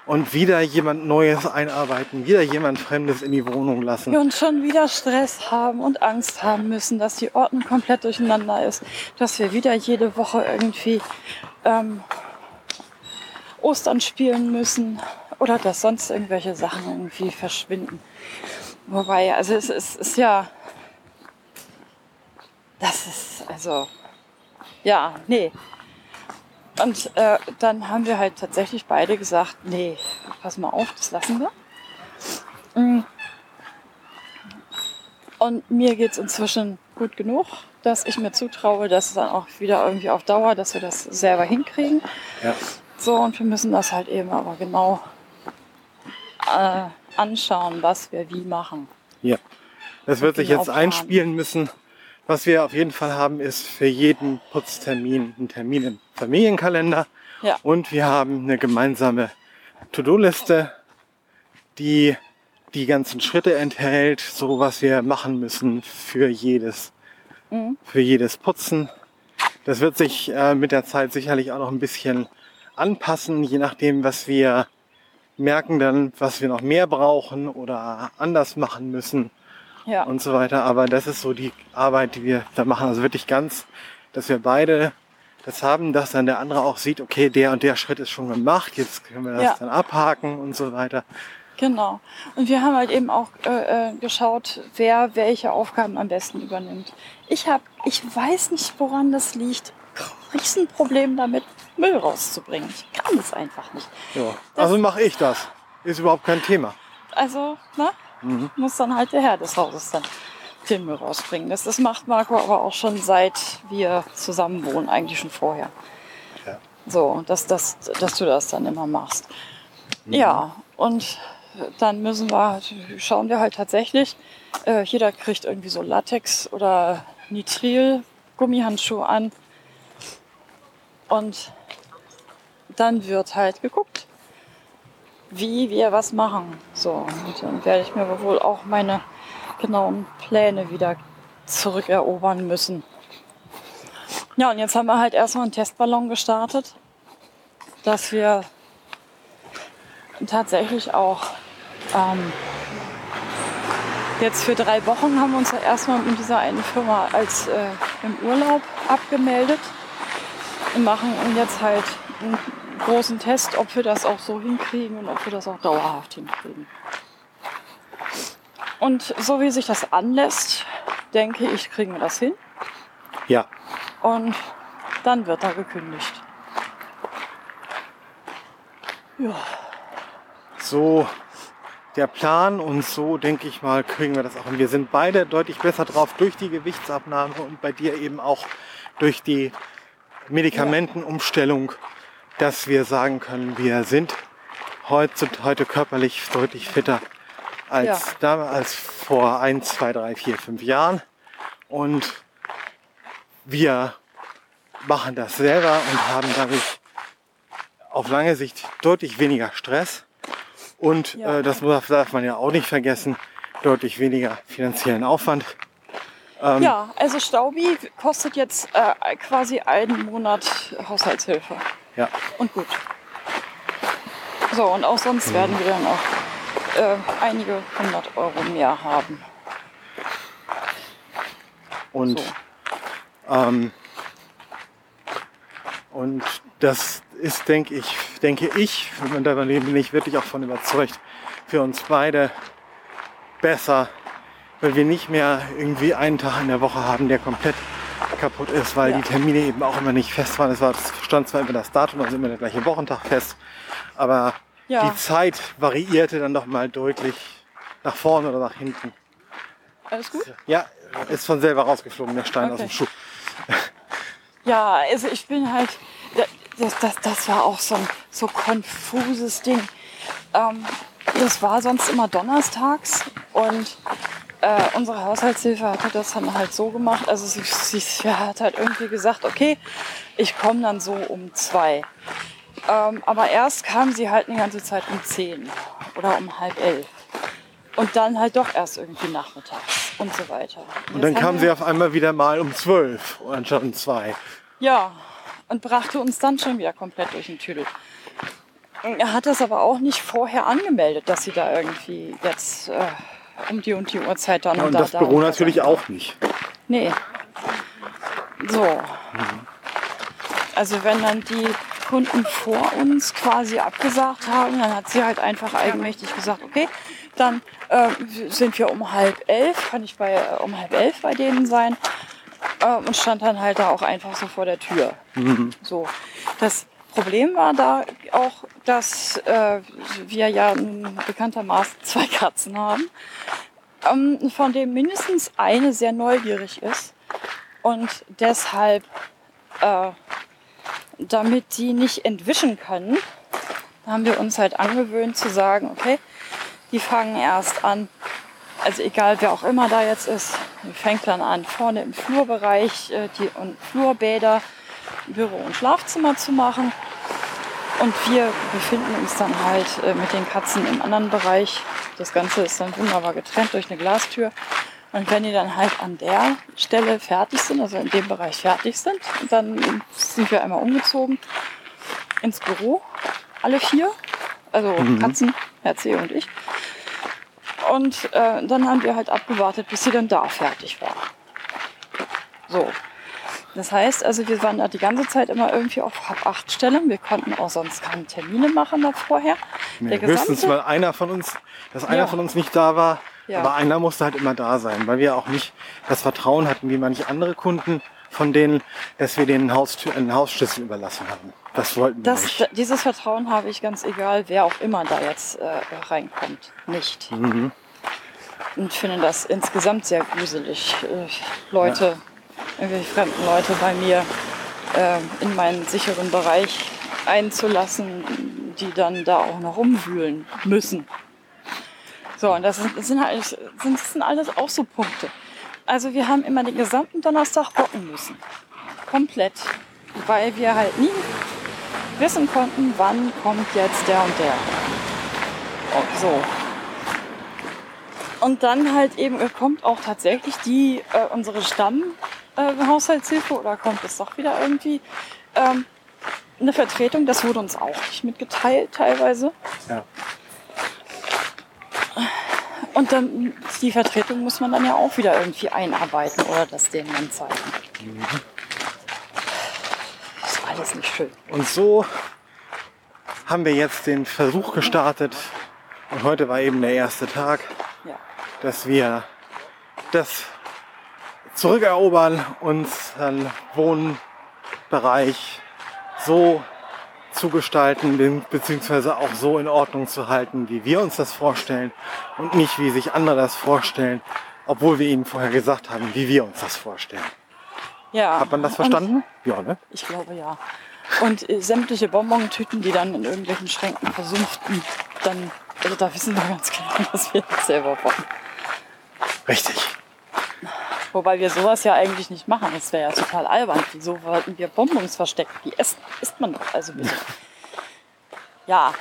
und wieder jemand Neues einarbeiten, wieder jemand Fremdes in die Wohnung lassen? Und schon wieder Stress haben und Angst haben müssen, dass die Ordnung komplett durcheinander ist, dass wir wieder jede Woche irgendwie ähm, Ostern spielen müssen oder dass sonst irgendwelche Sachen irgendwie verschwinden. Wobei, also es, es ist ja, das ist, also, ja, nee. Und äh, dann haben wir halt tatsächlich beide gesagt, nee, pass mal auf, das lassen wir. Mm. Und mir geht es inzwischen gut genug, dass ich mir zutraue, dass es dann auch wieder irgendwie auf Dauer, dass wir das selber hinkriegen. Ja. So, und wir müssen das halt eben aber genau äh, anschauen, was wir wie machen. Ja. Das wird sich Genau jetzt einspielen müssen. Was wir auf jeden Fall haben, ist für jeden Putztermin ein Termin im Familienkalender. Ja. Und wir haben eine gemeinsame To-Do-Liste, die die ganzen Schritte enthält, so was wir machen müssen für jedes, Mhm. für jedes Putzen. Das wird sich äh, mit der Zeit sicherlich auch noch ein bisschen anpassen, je nachdem, was wir merken dann, was wir noch mehr brauchen oder anders machen müssen Ja, und so weiter. Aber das ist so die Arbeit, die wir da machen. Also wirklich ganz, dass wir beide das haben, dass dann der andere auch sieht, okay, der und der Schritt ist schon gemacht, jetzt können wir das Ja. dann abhaken und so weiter. genau. Und wir haben halt eben auch äh, äh, geschaut, wer welche Aufgaben am besten übernimmt. Ich habe, ich weiß nicht, woran das liegt. Riesenproblem damit, Müll rauszubringen. Ich kann das einfach nicht. Ja. Also mache ich das. Ist überhaupt kein Thema. Also, ne? Mhm. Muss dann halt der Herr des Hauses dann den Müll rausbringen. Das, das macht Marco aber auch schon seit wir zusammen wohnen, eigentlich schon vorher. Ja. So, dass, dass, dass du das dann immer machst. Mhm. Ja, und dann müssen wir, schauen wir halt tatsächlich, äh, jeder kriegt irgendwie so Latex oder Nitril Gummihandschuhe an. Und dann wird halt geguckt, wie wir was machen. So, und dann werde ich mir wohl auch meine genauen Pläne wieder zurückerobern müssen. Ja, und jetzt haben wir halt erstmal einen Testballon gestartet, dass wir tatsächlich auch ähm, jetzt für drei Wochen haben wir uns ja erstmal mit dieser einen Firma als äh, im Urlaub abgemeldet und machen jetzt halt einen großen Test, ob wir das auch so hinkriegen und ob wir das auch dauerhaft hinkriegen. Und so wie sich das anlässt, denke ich, kriegen wir das hin. Ja, Und dann wird da gekündigt. Ja, so der Plan und so denke ich mal, kriegen wir das auch. Und wir sind beide deutlich besser drauf durch die Gewichtsabnahme und bei dir eben auch durch die Medikamentenumstellung, dass wir sagen können, wir sind heute, heute körperlich deutlich fitter als, Ja. da, als vor ein, zwei, drei, vier, fünf Jahren. Und wir machen das selber und haben dadurch auf lange Sicht deutlich weniger Stress und Ja. äh, das darf, darf man ja auch nicht vergessen, deutlich weniger finanziellen Aufwand. Ähm, Ja, also Staubi kostet jetzt äh, quasi einen Monat Haushaltshilfe. Ja. Und gut. So, und auch sonst Mhm. werden wir dann auch äh, einige hundert Euro mehr haben. Und, So. ähm, und das ist, denke ich, denke ich, und da bin ich wirklich auch von überzeugt, für uns beide besser, weil wir nicht mehr irgendwie einen Tag in der Woche haben, der komplett kaputt ist, weil Ja. die Termine eben auch immer nicht fest waren. Es war, es stand zwar immer das Datum, also immer der gleiche Wochentag fest, aber Ja. die Zeit variierte dann doch mal deutlich nach vorne oder nach hinten. Alles gut? Ja, ist von selber rausgeflogen, der Stein aus dem Okay. Schuh. Ja, also ich bin halt, das, das, das war auch so ein so konfuses Ding. Ähm, das war sonst immer donnerstags und äh, unsere Haushaltshilfe hatte das dann halt so gemacht. Also sie, sie, hat halt irgendwie gesagt, okay, ich komme dann so um zwei. Ähm, aber erst kam sie halt eine ganze Zeit um zehn oder um halb elf. Und dann halt doch erst irgendwie nachmittags und so weiter. Und dann jetzt kam sie auf einmal wieder mal um zwölf anstatt um zwei. Ja, und brachte uns dann schon wieder komplett durch den Tüdel. Er hat das aber auch nicht vorher angemeldet, dass sie da irgendwie jetzt äh, um die und die Uhrzeit dann Ja, und da, das da Büro und natürlich sein. auch nicht. Nee. So. Also wenn dann die Kunden vor uns quasi abgesagt haben, dann hat sie halt einfach eigenmächtig gesagt, okay, dann äh, sind wir um halb elf, kann ich bei äh, um halb elf bei denen sein äh, und stand dann halt da auch einfach so vor der Tür. So. Das Problem war da auch, dass äh, wir ja bekanntermaßen zwei Katzen haben, ähm, von dem mindestens eine sehr neugierig ist und deshalb, äh, damit die nicht entwischen können, haben wir uns halt angewöhnt zu sagen, okay, die fangen erst an, also egal wer auch immer da jetzt ist, die fängt dann an, vorne im Flurbereich äh, die und Flurbäder, Büro und Schlafzimmer zu machen. Und wir befinden uns dann halt äh, mit den Katzen im anderen Bereich. Das Ganze ist dann wunderbar getrennt durch eine Glastür. Und wenn die dann halt an der Stelle fertig sind, also in dem Bereich fertig sind, dann sind wir einmal umgezogen ins Büro, alle vier. Also Katzen, Herz und ich. Und äh, dann haben wir halt abgewartet, bis sie dann da fertig war. So. Das heißt, also wir waren da die ganze Zeit immer irgendwie auf halb acht Stellen. Wir konnten auch sonst keine Termine machen da vorher. Nee, höchstens, weil einer von uns, dass einer Ja. von uns nicht da war, Ja. aber einer musste halt immer da sein, weil wir auch nicht das Vertrauen hatten, wie manche andere Kunden von denen, dass wir denen Haustür, einen Hausschlüssel überlassen haben. Das wollten wir Das, nicht. dieses Vertrauen habe ich ganz egal, wer auch immer da jetzt äh, reinkommt, nicht. Mhm. Und finde das insgesamt sehr gruselig, äh, Leute, irgendwelche fremden Leute bei mir äh, in meinen sicheren Bereich einzulassen, die dann da auch noch rumwühlen müssen. So, und das sind, das sind, halt, das sind alles auch so Punkte. Also wir haben immer den gesamten Donnerstag hocken müssen. Komplett. Weil wir halt nie wissen konnten, wann kommt jetzt der und der. Und so. Und dann halt eben kommt auch tatsächlich die, äh, unsere Stamm-Haushaltshilfe oder kommt es doch wieder irgendwie ähm, eine Vertretung. Das wurde uns auch nicht mitgeteilt teilweise. Ja. Und dann die Vertretung muss man dann ja auch wieder irgendwie einarbeiten oder das denen dann zeigen. Ist alles nicht schön. Und so haben wir jetzt den Versuch gestartet. Und heute war eben der erste Tag, Ja. dass wir das zurückerobern, unseren Wohnbereich so zu gestalten, be- beziehungsweise auch so in Ordnung zu halten, wie wir uns das vorstellen und nicht wie sich andere das vorstellen, obwohl wir ihnen vorher gesagt haben, wie wir uns das vorstellen. ja. Hat man das Und verstanden? Ja, ne? Ich glaube ja. Und äh, sämtliche Bonbontüten, die dann in irgendwelchen Schränken versumpften, dann, also da wissen wir ganz genau, dass wir das selber wollen. Richtig. Wobei wir sowas ja eigentlich nicht machen. Das wäre ja total albern. Wieso wollten wir Bonbons verstecken? Die essen, isst man doch also bitte. Ja.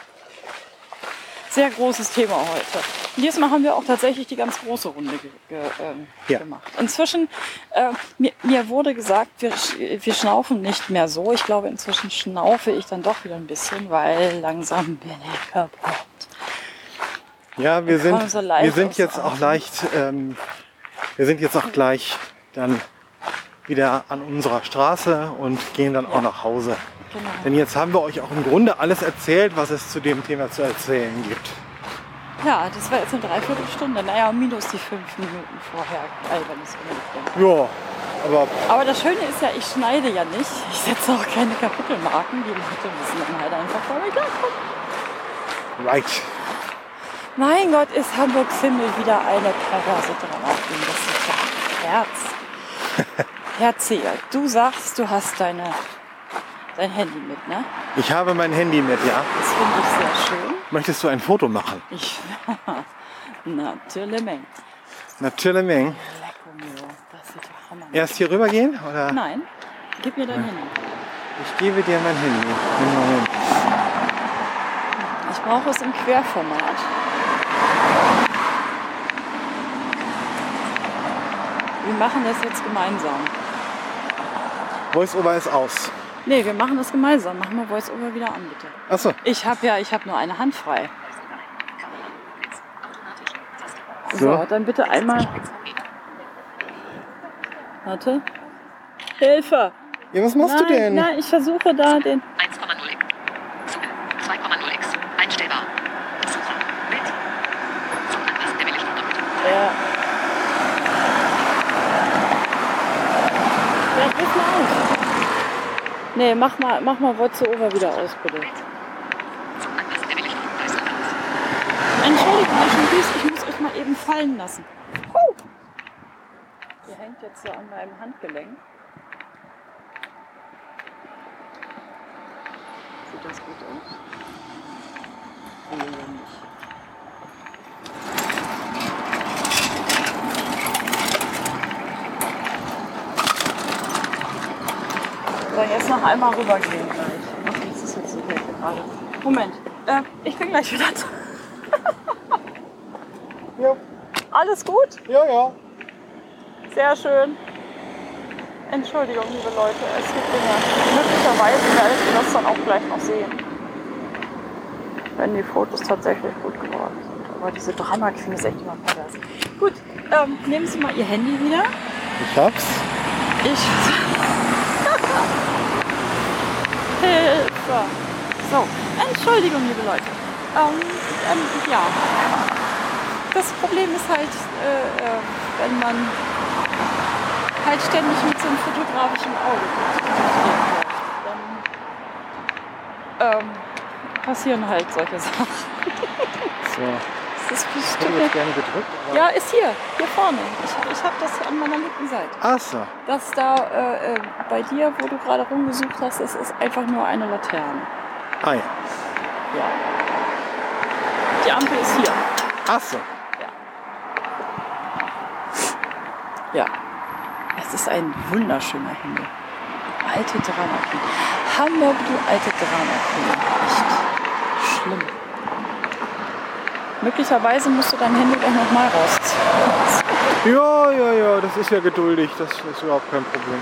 Sehr großes Thema heute. Und diesmal haben wir auch tatsächlich die ganz große Runde ge ge ähm, Ja. gemacht. Inzwischen, äh, mir, mir wurde gesagt, wir, sch- wir schnaufen nicht mehr so. Ich glaube, inzwischen schnaufe ich dann doch wieder ein bisschen, weil langsam bin ich kaputt. Ja, wir sind, so wir sind jetzt auch leicht, ähm, wir sind jetzt auch gleich dann wieder an unserer Straße und gehen dann auch nach Hause. Genau. Denn jetzt haben wir euch auch im Grunde alles erzählt, was es zu dem Thema zu erzählen gibt. Ja, das war jetzt eine Dreiviertelstunde. Naja, minus die fünf Minuten vorher. Also, Ja, aber Aber das Schöne ist ja, ich schneide ja nicht. Ich setze auch keine Kapitelmarken. Die Leute müssen dann halt einfach dabei klarkommen. right. Mein Gott, ist Hamburg Simmel wieder eine perverse Dramatik. Das ist ja Herz. Herzieher, du sagst, du hast deine, dein Handy mit, ne? Ich habe mein Handy mit, ja. Das finde ich sehr schön. Möchtest du ein Foto machen? Ich, natürlich. Natürlich. Mio, das sieht ja Hammer. Erst hier rüber gehen oder? Nein, gib mir dein Handy. Ich gebe dir mein Handy. Ich brauche es im Querformat. Wir machen das jetzt gemeinsam. Voice-Over ist aus. Nee, wir machen das gemeinsam. Machen wir VoiceOver wieder an, bitte. Achso. Ich habe ja, ich habe nur eine Hand frei. So, So. dann bitte einmal. Warte. Hilfe! Ja, was machst nein, du denn? Nein, ich versuche da den. 1,0x. Suchen. 2,0x. Einstellbar. Suchen. Bild. Zum Anpassen der Bildschirmdruck. Ja. Ja, ruf mal auf. Nee, mach mal, mach mal VoiceOver wieder aus, bitte. Entschuldigung, ich muss euch mal eben fallen lassen. Huh. Ihr hängt jetzt so an meinem Handgelenk. Sieht das gut aus? Nee, nicht. So, jetzt noch einmal rübergehen gleich. Ach, das ist jetzt so weg gerade. Moment, äh, ich bin gleich wieder da. Ja, Alles gut? ja, ja. Sehr schön. Entschuldigung, liebe Leute, es gibt Dinge. Möglicherweise werdet ihr das dann auch gleich noch sehen. Wenn die Fotos tatsächlich gut geworden sind. Aber diese Drama Queen ist echt immer pervers. Gut, ähm, nehmen Sie mal Ihr Handy wieder. Ich hab's. Ich. Hilfe! So, Entschuldigung, liebe Leute. Ähm, ähm, ja. Das Problem ist halt, äh, äh, wenn man halt ständig mit so einem fotografischen Auge dann ähm, passieren halt solche Sachen. So. Das ist Ich bestimmt. jetzt gerne gedrückt. Ja, ist hier, hier vorne. Ich, ich habe das an meiner linken Seite. Ach so. Das da äh, äh, bei dir, wo du gerade rumgesucht hast, das ist einfach nur eine Laterne. Ah ja. Ja. Die Ampel ist hier. Ach so. Ja. Es ist ein wunderschöner Himmel. Alte Drama Queen. Hamburg, du alte Drama Queen. Echt schlimm. Möglicherweise musst du dein Handy gleich nochmal rausziehen. Ja, ja, ja, das ist ja geduldig. Das ist überhaupt kein Problem.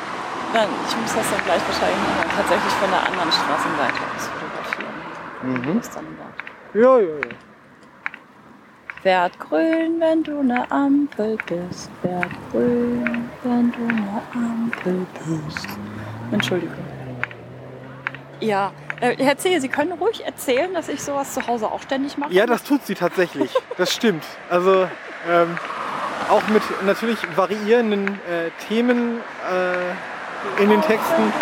Dann, ich muss das dann gleich wahrscheinlich noch tatsächlich von der anderen Straßenseite aus fotografieren. Mhm. Dann. Ja, ja, ja. Werd grün, wenn du ne Ampel bist. Werd grün, wenn du ne Ampel bist. Entschuldigung. Ja, äh, Herr Zehe, Sie können ruhig erzählen, dass ich sowas zu Hause auch ständig mache. Ja, das tut sie tatsächlich. Das stimmt. Also ähm, auch mit natürlich variierenden äh, Themen äh, in den Texten.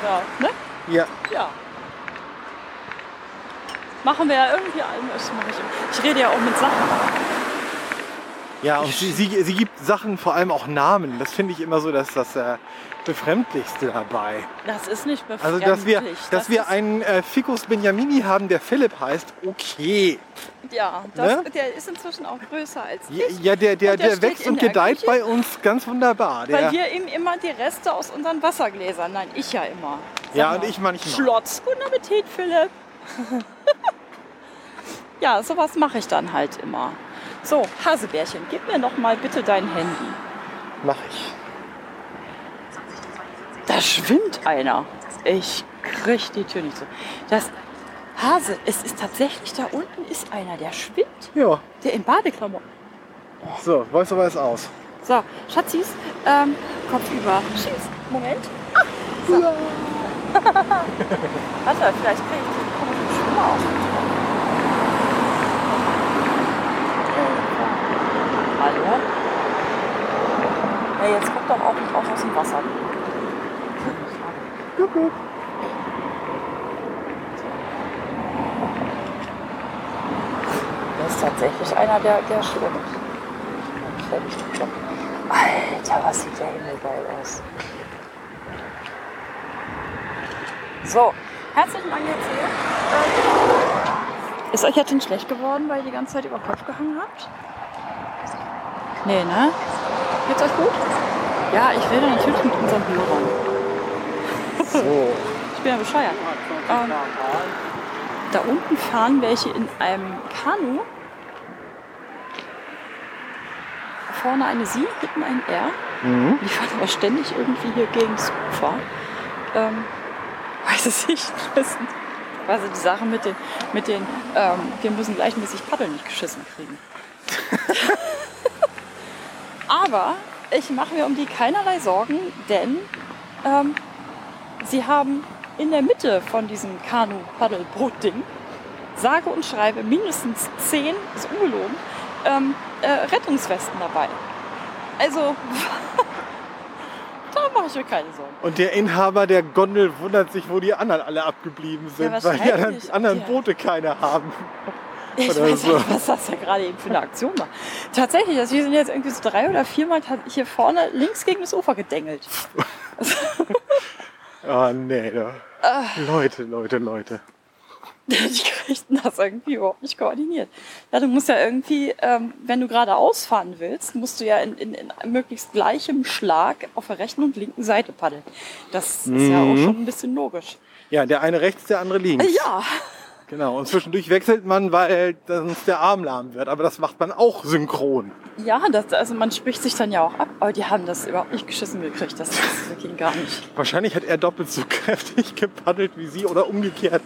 Oder, ne? Ja, Ja. Machen wir ja irgendwie ich, immer. ich rede ja auch mit Sachen. Ja und sie, sie, sie gibt Sachen vor allem auch Namen. Das finde ich immer so, dass das äh, Befremdlichste dabei. Das ist nicht Also, befremdlich. dass wir, dass das wir ist, einen äh, Ficus Benjamini haben, der Philipp heißt, okay. Ja, das, ne? der ist inzwischen auch größer als Ja, ich. ja der, der, Und der der steht wächst in und der gedeiht Küche. bei uns ganz wunderbar. Der, Weil wir ihm immer die Reste aus unseren Wassergläsern, nein, ich ja immer, Ja, und mal. ich manchmal. Schlotz. Guten Appetit, Philipp. ja, sowas mache ich dann halt immer. So, Hasebärchen, gib mir noch mal bitte dein Handy. Mach ich. Da schwimmt einer. Ich krieg die Tür nicht so. Das Hase, es ist tatsächlich da unten ist einer, der schwimmt, Ja, der in Badeklamotten. so, Voice over ist aus. So, Schatzis, ähm, Kopf über. Schieß. Moment. Ah, so. Warte, vielleicht kriege ich den komischen Schwimmer aus dem Tor. Äh, Hallo? Ja, jetzt kommt doch auch, auch aus dem Wasser. Das ist tatsächlich einer, der, der schwimmt. Alter, was sieht der Himmel geil aus. So, herzlichen Dank jetzt hier. Ist euch jetzt schon schlecht geworden, weil ihr die ganze Zeit über Kopf gehangen habt? Nee, ne? Geht's euch gut? Ja, ich rede natürlich mit unseren Hörern. So. Ich bin ja bescheuert. Ähm, da unten fahren welche in einem Kanu. Vorne eine Sie, hinten ein R. Mhm. Die fahren aber ständig irgendwie hier gegen das Ufer. Ähm, weiß es nicht, wissen. Also die Sache mit den, mit den ähm, wir müssen gleichmäßig paddeln nicht geschissen kriegen. aber ich mache mir um die keinerlei Sorgen, denn ähm, sie haben in der Mitte von diesem Kanu-Paddelboot-Ding sage und schreibe mindestens zehn, ist ungelogen, ähm, äh, Rettungswesten dabei. Also, da mache ich mir keine Sorgen. Und der Inhaber der Gondel wundert sich, wo die anderen alle abgeblieben sind, Ja, weil die anderen, anderen Ja. Boote keine haben. Ich Oder weiß so. nicht, was das ja gerade eben für eine Aktion war. Tatsächlich, also wir sind jetzt irgendwie so drei oder viermal hier vorne links gegen das Ufer gedengelt. Ah, nee. Da. Leute, Leute, Leute. Die kriegten das irgendwie überhaupt nicht koordiniert. Ja, du musst ja irgendwie, ähm, wenn du gerade ausfahren willst, musst du ja in, in, in möglichst gleichem Schlag auf der rechten und linken Seite paddeln. Das ist ja auch Mhm. schon ein bisschen logisch. Ja, der eine rechts, der andere links. Ja, Genau. Und zwischendurch wechselt man, weil sonst der Arm lahm wird. Aber das macht man auch synchron. ja, das, also man spricht sich dann ja auch ab, aber die haben das überhaupt nicht geschissen gekriegt. Das, das ging gar nicht. Wahrscheinlich hat er doppelt so kräftig gepaddelt wie sie oder umgekehrt.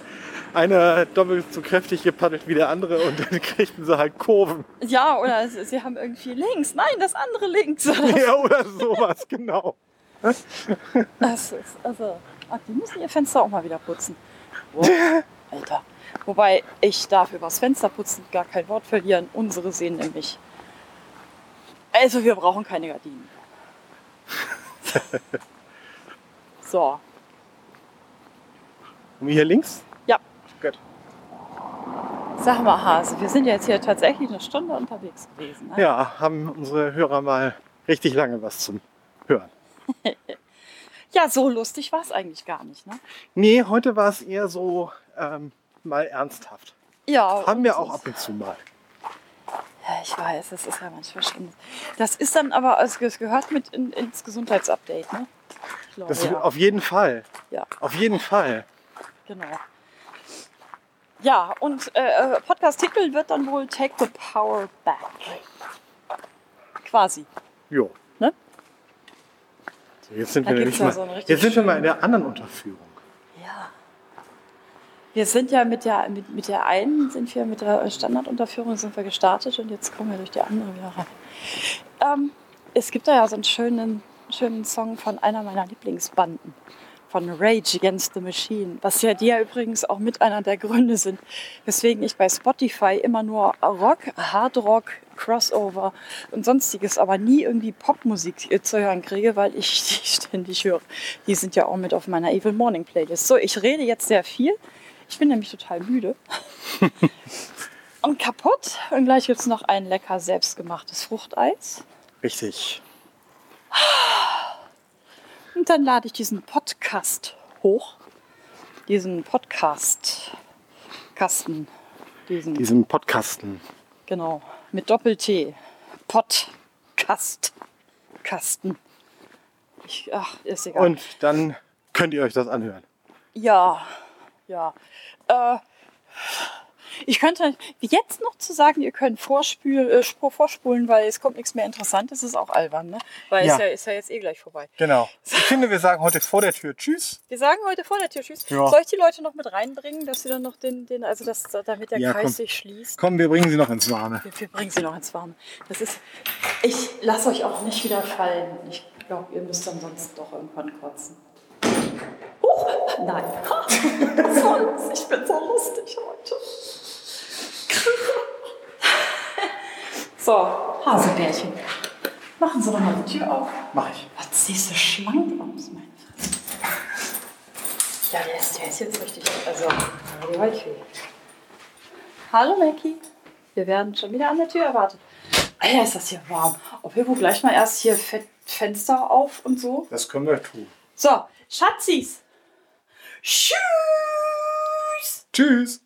Einer doppelt so kräftig gepaddelt wie der andere und dann kriegten sie halt Kurven. Ja, oder sie, haben irgendwie links. Nein, das andere links. Ja, oder sowas, genau. Das ist, also, ach, die müssen ihr Fenster auch mal wieder putzen. Wow, Alter. Wobei, ich darf übers Fenster putzen gar kein Wort verlieren. Unsere sehen nämlich. Also, wir brauchen keine Gardinen. so, Und hier links? ja. Gut. Sag mal, Hase, wir sind jetzt hier tatsächlich eine Stunde unterwegs gewesen. Ne? Ja, haben unsere Hörer mal richtig lange was zum Hören. ja, so lustig war es eigentlich gar nicht. Ne? Nee, heute war es eher so ähm, mal ernsthaft. Ja, Haben wir auch ab und zu mal. Ja, ich weiß, das ist ja manchmal schlimm. Das ist dann aber, also es gehört mit in, ins Gesundheitsupdate, ne? Glaube, Das ja. auf jeden Fall. ja, Auf jeden Fall. genau. Ja, und äh, Podcast-Titel wird dann wohl Take the Power Back. Quasi. Jo. Ne? So, jetzt sind Da wir nämlich mal, so jetzt sind wir mal in der anderen Unterführung. Ja. Wir sind ja mit der, mit, mit der einen, sind wir mit der Standardunterführung sind wir gestartet und jetzt kommen wir durch die andere wieder rein. Ähm, es gibt da ja so einen schönen, schönen Song von einer meiner Lieblingsbanden, von Rage Against the Machine, was ja die ja übrigens auch mit einer der Gründe sind, weswegen ich bei Spotify immer nur Rock, Hard Rock, Crossover und sonstiges, aber nie irgendwie Popmusik zu hören kriege, weil ich die ständig höre. Die sind ja auch mit auf meiner Evil Morning Playlist. So, ich rede jetzt sehr viel. Ich bin nämlich total müde. und kaputt. Und gleich gibt es noch ein lecker selbstgemachtes Fruchteis. Richtig. Und dann lade ich diesen Podcast hoch. Diesen Podcast-Kasten. Diesen, Diesen Podcasten. genau, mit Doppel-T. Podcast. Kasten. Ich, ach, ist egal. Und dann könnt ihr euch das anhören. Ja, ja. Äh, ich könnte jetzt noch zu sagen, ihr könnt vorspül, äh, vorspulen, weil es kommt nichts mehr Interessantes, ist auch albern, ne? Weil Ja. ist, ja, ist ja jetzt eh gleich vorbei. Genau. Ich finde, wir sagen heute vor der Tür Tschüss. Wir sagen heute vor der Tür Tschüss. Ja. Soll ich die Leute noch mit reinbringen, dass sie dann noch den, den also das, damit der Ja, Kreis komm. sich schließt? Komm, wir bringen sie noch ins Warme. Wir, wir bringen sie noch ins Warme. Das ist, ich lasse euch auch nicht wieder fallen. Ich glaube, ihr müsst dann sonst doch irgendwann kotzen. Huch, nein. Lustig. Ich bin so lustig heute. So, Hasebärchen. Machen Sie doch mal die Tür auf. Mach ich. Was siehst du schlank aus, Fresse. Ja, der ist, der ist jetzt richtig. Also, die Heuchweh. Hallo, Mackie. Wir werden schon wieder an der Tür erwartet. Alter, ist das hier warm. Ob wir wohl gleich mal erst hier Fe Fenster auf und so? Das können wir tun. So, Schatzis. Tschüss. Tschüss.